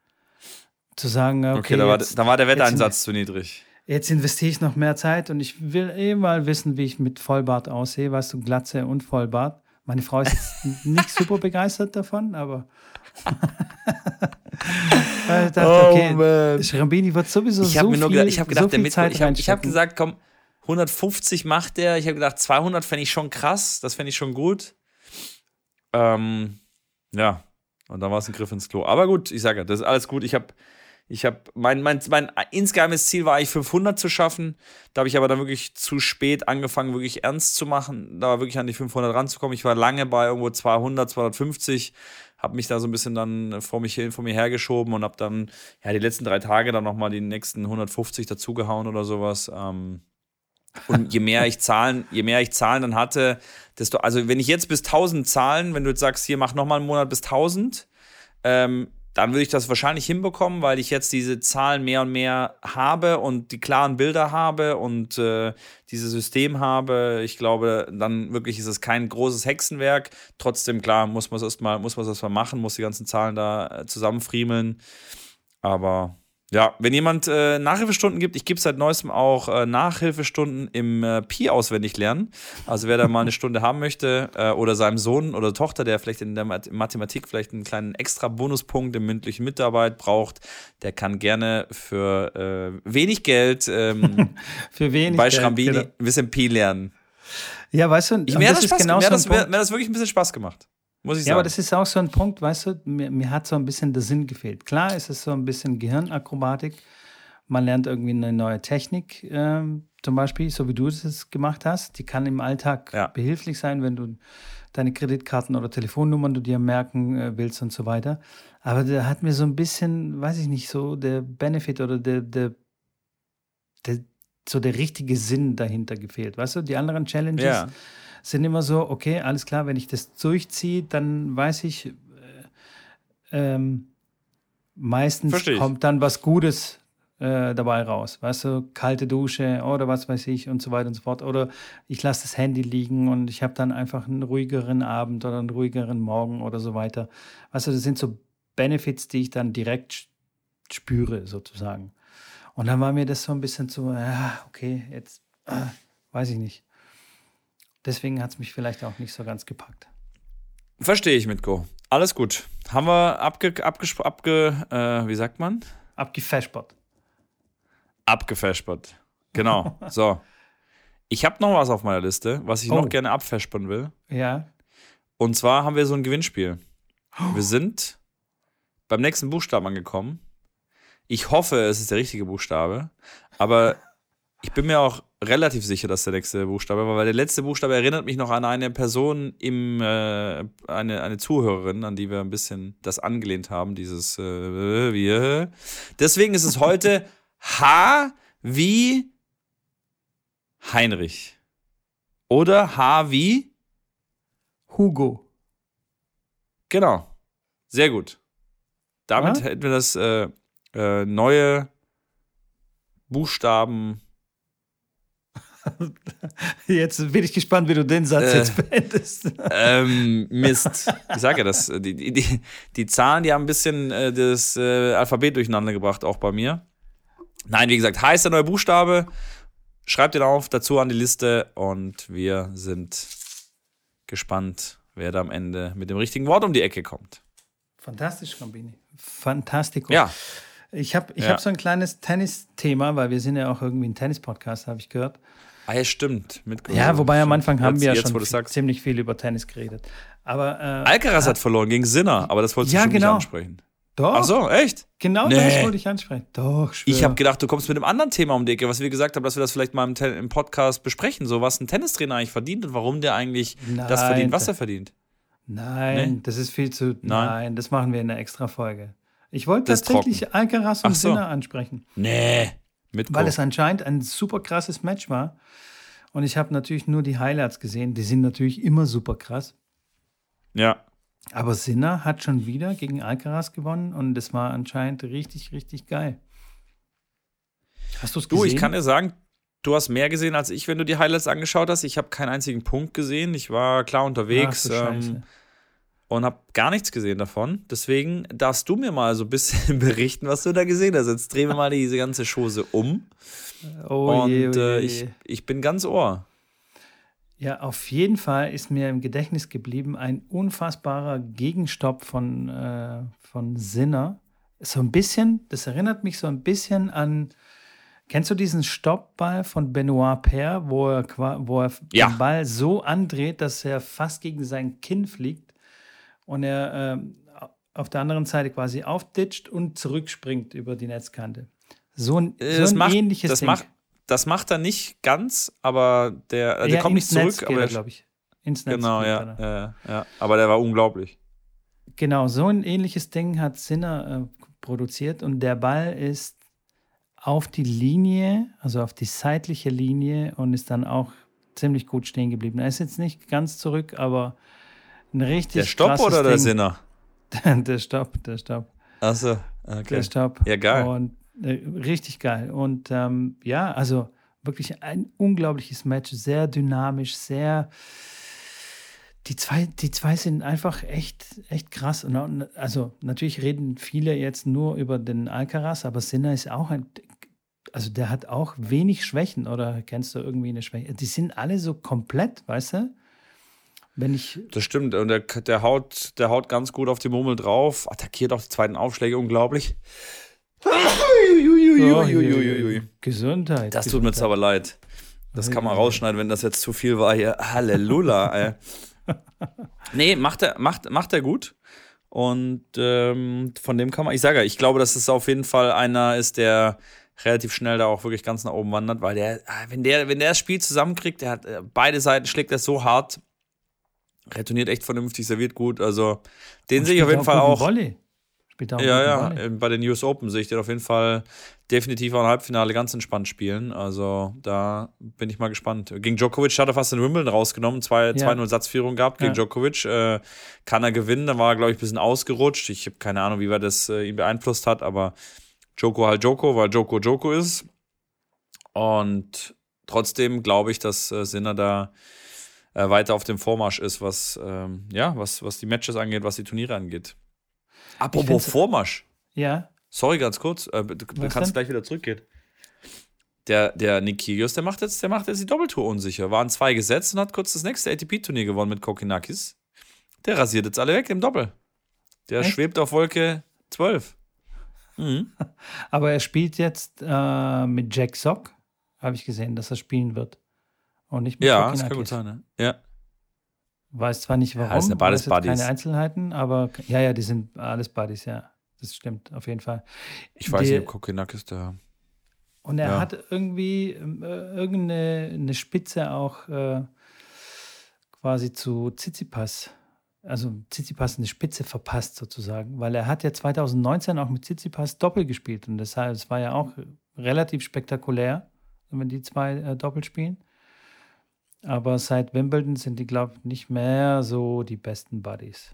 Zu sagen, okay. okay da, war, da war der Wetteinsatz zu niedrig jetzt investiere ich noch mehr Zeit und ich will eh mal wissen, wie ich mit Vollbart aussehe, weißt du, Glatze und Vollbart. Meine Frau ist nicht super begeistert davon, aber ich *laughs* dachte, oh, okay, man. Schrambini wird sowieso ich so mir nur viel, gedacht, ich habe gedacht, so der mit, ich habe hab gesagt, komm, 150 macht der. Ich habe gedacht, 200 fände ich schon krass, das fände ich schon gut. Ähm, ja, und dann war es ein Griff ins Klo. Aber gut, ich sage das ist alles gut. Ich habe ich habe mein, mein, mein insgeheimes Ziel war eigentlich 500 zu schaffen. Da habe ich aber dann wirklich zu spät angefangen, wirklich ernst zu machen, da wirklich an die 500 ranzukommen. Ich war lange bei irgendwo 200, 250, habe mich da so ein bisschen dann vor, mich, vor mir hergeschoben und habe dann ja die letzten drei Tage dann nochmal die nächsten 150 dazugehauen oder sowas. Ähm, und je mehr ich Zahlen, je mehr ich Zahlen dann hatte, desto, also wenn ich jetzt bis 1000 Zahlen, wenn du jetzt sagst, hier mach nochmal einen Monat bis 1000, ähm, dann würde ich das wahrscheinlich hinbekommen, weil ich jetzt diese Zahlen mehr und mehr habe und die klaren Bilder habe und äh, dieses System habe. Ich glaube, dann wirklich ist es kein großes Hexenwerk. Trotzdem, klar, muss man es erstmal, muss man es erstmal machen, muss die ganzen Zahlen da äh, zusammenfriemeln. Aber ja, wenn jemand äh, Nachhilfestunden gibt, ich gebe seit neuestem auch äh, Nachhilfestunden im äh, Pi auswendig lernen. Also wer da mal eine *laughs* Stunde haben möchte äh, oder seinem Sohn oder Tochter, der vielleicht in der Mathematik vielleicht einen kleinen extra Bonuspunkt im mündlichen Mitarbeit braucht, der kann gerne für äh, wenig Geld ähm, *laughs* für wenig bei Schrambini genau. ein bisschen Pi lernen. Ja, weißt du, ich, mir, hat das, Spaß, genau mir, so das, mir hat das wirklich ein bisschen Spaß gemacht. Muss ich sagen. Ja, aber das ist auch so ein Punkt, weißt du, mir, mir hat so ein bisschen der Sinn gefehlt. Klar ist es so ein bisschen Gehirnakrobatik. Man lernt irgendwie eine neue Technik, äh, zum Beispiel, so wie du es gemacht hast. Die kann im Alltag ja. behilflich sein, wenn du deine Kreditkarten oder Telefonnummern du dir merken äh, willst und so weiter. Aber da hat mir so ein bisschen, weiß ich nicht, so der Benefit oder der, der, der so der richtige Sinn dahinter gefehlt. Weißt du, die anderen Challenges. Ja sind immer so, okay, alles klar, wenn ich das durchziehe, dann weiß ich, äh, ähm, meistens kommt dann was Gutes äh, dabei raus. Weißt du, kalte Dusche oder was weiß ich und so weiter und so fort. Oder ich lasse das Handy liegen und ich habe dann einfach einen ruhigeren Abend oder einen ruhigeren Morgen oder so weiter. Weißt du, das sind so Benefits, die ich dann direkt spüre, sozusagen. Und dann war mir das so ein bisschen so, ja, okay, jetzt äh, weiß ich nicht. Deswegen hat es mich vielleicht auch nicht so ganz gepackt. Verstehe ich, Mitko. Alles gut. Haben wir abge, abge, abge äh, wie sagt man? Abgefashbot. Abgefashbot. Genau. *laughs* so. Ich habe noch was auf meiner Liste, was ich oh. noch gerne abfashbon will. Ja. Und zwar haben wir so ein Gewinnspiel. Wir sind beim nächsten Buchstaben angekommen. Ich hoffe, es ist der richtige Buchstabe. Aber Ich bin mir auch relativ sicher, dass der nächste Buchstabe war, weil der letzte Buchstabe erinnert mich noch an eine Person im, äh, eine, eine Zuhörerin, an die wir ein bisschen das angelehnt haben, dieses äh, wir. Deswegen ist es heute H wie Heinrich. Oder H wie Hugo. Genau. Sehr gut. Damit Ja? hätten wir das äh, äh, neue Buchstaben. *laughs* Jetzt bin ich gespannt, wie du den Satz Äh. jetzt beendest. *laughs* Ähm, Mist. Ich sage ja das. Die, die, die, die Zahlen, die haben ein bisschen äh, das äh, Alphabet durcheinander gebracht, auch bei mir. Nein, wie gesagt, heißt der neue Buchstabe. Schreibt den auf, dazu an die Liste und wir sind gespannt, wer da am Ende mit dem richtigen Wort um die Ecke kommt. Fantastisch, Gambini. Fantastico. Ja, Ich habe ich Ja. hab so ein kleines Tennis-Thema, weil wir sind ja auch irgendwie ein Tennis-Podcast, habe ich gehört. Ah, ja stimmt. Mit Ja, wobei am Anfang haben wir ja schon viel- ziemlich viel über Tennis geredet. Aber äh, Alcaraz hat verloren gegen Sinner, aber das wolltest du Ja, schon genau. nicht ansprechen. doch, Ach so, echt? genau Nee. das wollte ich ansprechen. Doch, schwör. Ich habe gedacht, du kommst mit einem anderen Thema um die Ecke, was wir gesagt haben, dass wir das vielleicht mal im, Ten- im Podcast besprechen, so was ein Tennistrainer eigentlich verdient und warum der eigentlich das Nein, verdient, was er verdient. Nein, Nee? das ist viel zu. Nein? Nein, das machen wir in einer extra Folge. Ich wollte Das tatsächlich Alcaraz und Ach so. Sinner ansprechen, Nee. Mit weil es anscheinend ein super krasses Match war. Und ich habe natürlich nur die Highlights gesehen. Die sind natürlich immer super krass. Ja. Aber Sinner hat schon wieder gegen Alcaraz gewonnen und das war anscheinend richtig, richtig geil. Hast du es Du, gesehen? ich kann dir sagen, du hast mehr gesehen als ich, wenn du die Highlights angeschaut hast. Ich habe keinen einzigen Punkt gesehen. Ich war klar unterwegs. Ach, du Scheiße. ähm, und habe gar nichts gesehen davon. Deswegen darfst du mir mal so ein bisschen *laughs* berichten, was du da gesehen hast. Jetzt drehen wir mal diese ganze Chose um. oh und je, oh je, äh, oh ich, ich bin ganz ohr. Ja, auf jeden Fall ist mir im Gedächtnis geblieben ein unfassbarer Gegenstopp von, äh, von Sinner. So ein bisschen, das erinnert mich so ein bisschen an, kennst du diesen Stoppball von Benoit Paire, wo er, wo er Ja. den Ball so andreht, dass er fast gegen sein Kinn fliegt und er ähm, auf der anderen Seite quasi aufditscht und zurückspringt über die Netzkante. So ein, Äh, so ein macht, ähnliches das Ding. macht, das macht er nicht ganz, aber der, äh, der Ja, kommt nicht Netz zurück. geht Aber er, glaube ich. Ins Netz genau, ja, er. äh, ja. Aber der war unglaublich. Genau, so ein ähnliches Ding hat Sinner äh, produziert und der Ball ist auf die Linie, also auf die seitliche Linie und ist dann auch ziemlich gut stehen geblieben. Er ist jetzt nicht ganz zurück, aber ein richtig Der Stopp oder der Ding. Sinner? der Stopp, der Stopp, Achso, der okay. Stopp. Ja, geil. Und äh, richtig geil. Und ähm, ja, also wirklich ein unglaubliches Match, sehr dynamisch, sehr. Die zwei, die zwei sind einfach echt, echt krass. Und, also natürlich reden viele jetzt nur über den Alcaraz, aber Sinner ist auch ein, also der hat auch wenig Schwächen oder kennst du irgendwie eine Schwäche? Die sind alle so komplett, weißt du? Wenn ich, Das stimmt. Und der, der, haut, der haut ganz gut auf die Murmel drauf, attackiert auch die zweiten Aufschläge unglaublich. Uiuiuiuiui. Gesundheit. Das tut mir jetzt aber leid. Das kann man rausschneiden, wenn das jetzt zu viel war hier. Halleluja, ey. *laughs* Nee, macht er, macht, macht er gut. Und ähm, von dem kann man, ich sage ja, ich glaube, dass es auf jeden Fall einer ist, der relativ schnell da auch wirklich ganz nach oben wandert, weil der, ah, wenn der, wenn der das Spiel zusammenkriegt, der hat äh, beide Seiten schlägt er so hart, retourniert echt vernünftig, serviert gut. Also den sehe ich auf jeden Fall auch. Volley. Spielt auch Ja, ja, bei den US Open sehe ich den auf jeden Fall definitiv auch im Halbfinale ganz entspannt spielen. Also da bin ich mal gespannt. Gegen Djokovic hat er fast den Wimbledon rausgenommen, zwei- 2-0 Satzführung gehabt gegen Ja. Djokovic. Äh, kann er gewinnen, da war er, glaube ich, ein bisschen ausgerutscht. Ich habe keine Ahnung, wie weit das äh, ihn beeinflusst hat, aber Joko halt Joko, weil Joko Joko ist. Und trotzdem glaube ich, dass äh, Sinner da äh, weiter auf dem Vormarsch ist, was, ähm, ja, was, was die Matches angeht, was die Turniere angeht. Apropos Vormarsch. Ja, Sorry, ganz kurz. Äh, du Was kannst denn? gleich wieder zurückgehen. Der, der Nick Kyrgios, der macht, jetzt, der macht jetzt die Doppeltour unsicher. Waren zwei gesetzt und hat kurz das nächste ATP-Turnier gewonnen mit Kokinakis. Der rasiert jetzt alle weg im Doppel. Der Echt? schwebt auf Wolke 12. Mhm. *laughs* aber er spielt jetzt äh, mit Jack Sock, habe ich gesehen, dass er spielen wird. Und nicht mit Ja, das kann gut sein. Ne? Ja. Weiß zwar nicht warum, das sind ja beides weiß jetzt Buddies. keine Einzelheiten, aber ja, ja, die sind alles Buddies, ja. Das stimmt, auf jeden Fall. Ich weiß Der- nicht, ob Kokinakis da. Und er Ja. hat irgendwie äh, irgendeine eine Spitze auch äh, quasi zu Tsitsipas, also Tsitsipas eine Spitze verpasst sozusagen, weil er hat ja 2019 auch mit Tsitsipas Doppel gespielt und deshalb, es war ja auch relativ spektakulär, wenn die zwei äh, Doppel spielen. Aber seit Wimbledon sind die, glaube ich, nicht mehr so die besten Buddies.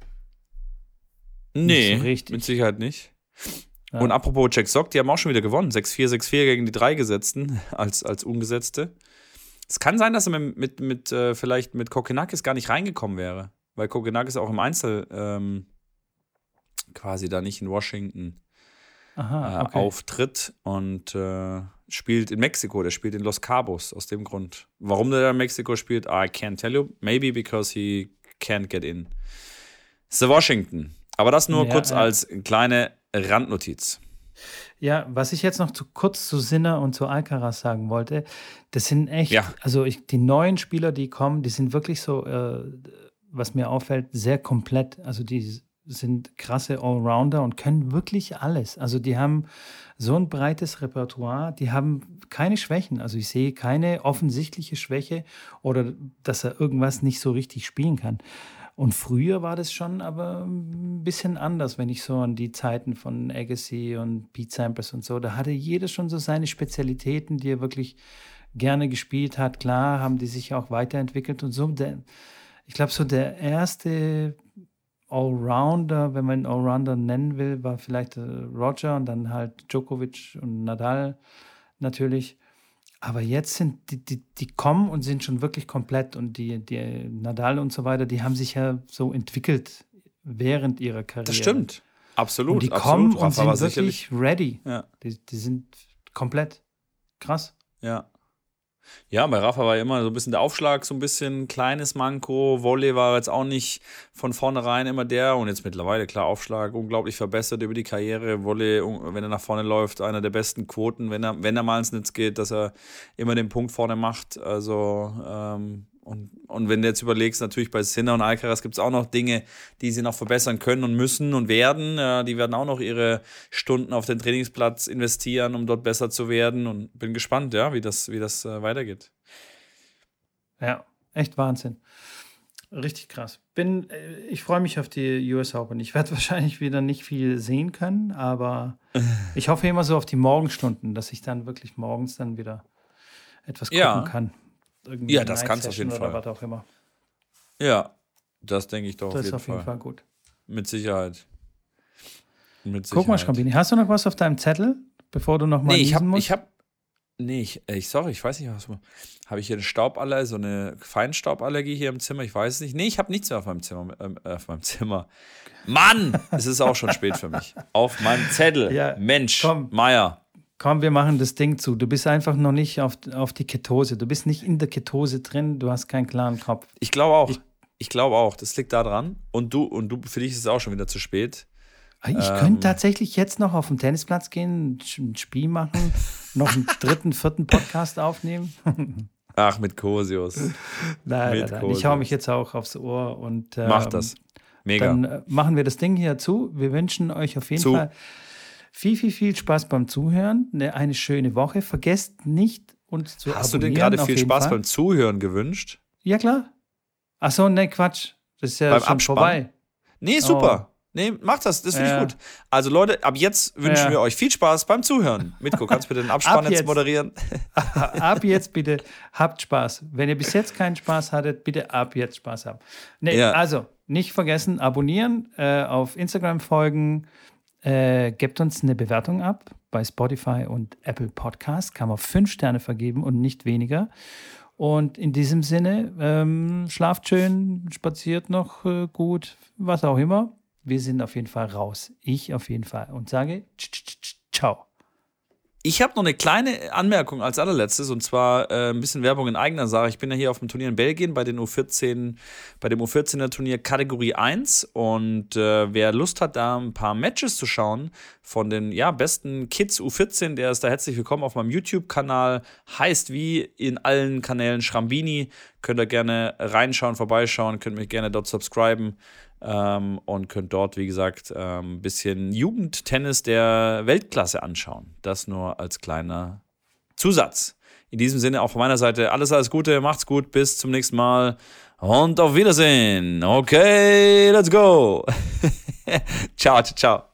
Nee, so richtig. mit Sicherheit nicht. Ja. Und apropos Jack Sock, die haben auch schon wieder gewonnen. 6-4, 6-4 gegen die drei Gesetzten *laughs* als, als Ungesetzte. Es kann sein, dass er mit, mit, mit äh, vielleicht mit Kokenakis gar nicht reingekommen wäre. Weil Kokenakis auch im Einzel ähm, quasi da nicht in Washington Aha, äh, okay. auftritt und äh, spielt in Mexiko. Der spielt in Los Cabos aus dem Grund. Warum der in Mexiko spielt, I can't tell you. Maybe because he can't get in. The Washington. Aber das nur Ja, kurz ja. als kleine Randnotiz. Ja, was ich jetzt noch zu kurz zu Sinner und zu Alcaraz sagen wollte, das sind echt, Ja. also ich, die neuen Spieler, die kommen, die sind wirklich so, äh, was mir auffällt, sehr komplett. Also die sind krasse Allrounder und können wirklich alles. Also die haben so ein breites Repertoire, die haben keine Schwächen. Also ich sehe keine offensichtliche Schwäche oder dass er irgendwas nicht so richtig spielen kann. Und früher war das schon aber ein bisschen anders, wenn ich so an die Zeiten von Agassi und Pete Sampras und so, da hatte jeder schon so seine Spezialitäten, die er wirklich gerne gespielt hat. Klar haben die sich auch weiterentwickelt und so. Der, ich glaube, so der erste Allrounder, wenn man ihn Allrounder nennen will, war vielleicht äh, Roger und dann halt Djokovic und Nadal natürlich. Aber jetzt sind die, die, die kommen und sind schon wirklich komplett und die, die Nadal und so weiter, die haben sich ja so entwickelt während ihrer Karriere. Das stimmt. Absolut. Und die absolut. kommen und Rafa war sind sicherlich. wirklich ready. Ja. Die, die sind komplett krass. Ja. Ja, bei Rafa war ja immer so ein bisschen der Aufschlag, so ein bisschen kleines Manko. Volley war jetzt auch nicht von vornherein immer der. Und jetzt mittlerweile, klar, Aufschlag unglaublich verbessert über die Karriere. Volley, un- wenn er nach vorne läuft, einer der besten Quoten, wenn er, wenn er mal ins Netz geht, dass er immer den Punkt vorne macht. Also, ähm, und, und wenn du jetzt überlegst, natürlich bei Sinner und Alcaraz gibt es auch noch Dinge, die sie noch verbessern können und müssen und werden. Äh, die werden auch noch ihre Stunden auf den Trainingsplatz investieren, um dort besser zu werden. Und bin gespannt, ja, wie das, wie das äh, weitergeht. Ja, echt Wahnsinn. Richtig krass. Bin, äh, ich freue mich auf die US Open. Ich werde *laughs* wahrscheinlich wieder nicht viel sehen können, aber *laughs* ich hoffe immer so auf die Morgenstunden, dass ich dann wirklich morgens dann wieder etwas gucken Ja. kann. Irgendwie Ja, das kannst du auf jeden Fall. Was auch immer. Ja, das denke ich doch Das auf ist auf jeden Fall. Fall gut. Mit Sicherheit. Mit Guck mal, Sicherheit. Schrambini, hast du noch was auf deinem Zettel, bevor du noch mal Nee, ich habe, ich habe, nee, ich, ich, sorry, ich weiß nicht, was, habe ich hier eine Stauballergie, so eine Feinstauballergie hier im Zimmer? Ich weiß es nicht. Nee, ich habe nichts mehr auf meinem Zimmer, äh, auf meinem Zimmer. Mann, es ist auch schon spät für mich. Auf meinem Zettel. Ja, Mensch, komm. Meier. Komm, wir machen das Ding zu. Du bist einfach noch nicht auf, auf die Ketose. Du bist nicht in der Ketose drin. Du hast keinen klaren Kopf. Ich glaube auch. Ich- Ich, glaube auch. Das liegt da dran. Und du, und du, für dich ist es auch schon wieder zu spät. Ich Ähm. könnte tatsächlich jetzt noch auf den Tennisplatz gehen, ein Spiel machen, noch einen dritten, vierten Podcast aufnehmen. *laughs* Ach, mit Kosius. Nein, nein, Mit nein. Ich hau mich jetzt auch aufs Ohr und ähm, Mach das. Mega. Dann äh, machen wir das Ding hier zu. Wir wünschen euch auf jeden Zu. Fall viel, viel, viel Spaß beim Zuhören. Eine, eine schöne Woche. Vergesst nicht, uns zu Hast du dir abonnieren. gerade auf viel Spaß Fall. beim Zuhören gewünscht? Ja, klar. Ach so, ne, Quatsch. Das ist ja Beim schon Abspann? vorbei. Nee, super. Nee, macht das. Das finde Oh. Ja. ich gut. Also Leute, ab jetzt wünschen Ja. wir euch viel Spaß beim Zuhören. Mitko, kannst du bitte den Abspann Ab jetzt jetzt. moderieren? *laughs* ab jetzt bitte habt Spaß. Wenn ihr bis jetzt keinen Spaß hattet, bitte ab jetzt Spaß haben. Nee, Ja. also nicht vergessen, abonnieren, äh, auf Instagram folgen, äh, gebt uns eine Bewertung ab bei Spotify und Apple Podcast. Kann man fünf Sterne vergeben und nicht weniger. Und in diesem Sinne, ähm, schlaft schön, spaziert noch äh, gut, was auch immer. Wir sind auf jeden Fall raus. Ich auf jeden Fall. Und sage tsch, tsch, tsch, ciao. Ich habe noch eine kleine Anmerkung als allerletztes und zwar äh, ein bisschen Werbung in eigener Sache. Ich bin ja hier auf dem Turnier in Belgien bei den U14, bei dem U14er Turnier Kategorie 1 und äh, wer Lust hat, da ein paar Matches zu schauen von den ja, besten Kids U14, der ist da herzlich willkommen auf meinem YouTube-Kanal. Heißt wie in allen Kanälen Schrambini. Könnt ihr gerne reinschauen, vorbeischauen, könnt mich gerne dort subscriben ähm, und könnt dort, wie gesagt, ein bisschen Jugendtennis der Weltklasse anschauen. Das nur als kleiner Zusatz. In diesem Sinne auch von meiner Seite alles, alles Gute, macht's gut, bis zum nächsten Mal und auf Wiedersehen. Okay, let's go. *laughs* ciao, ciao, ciao.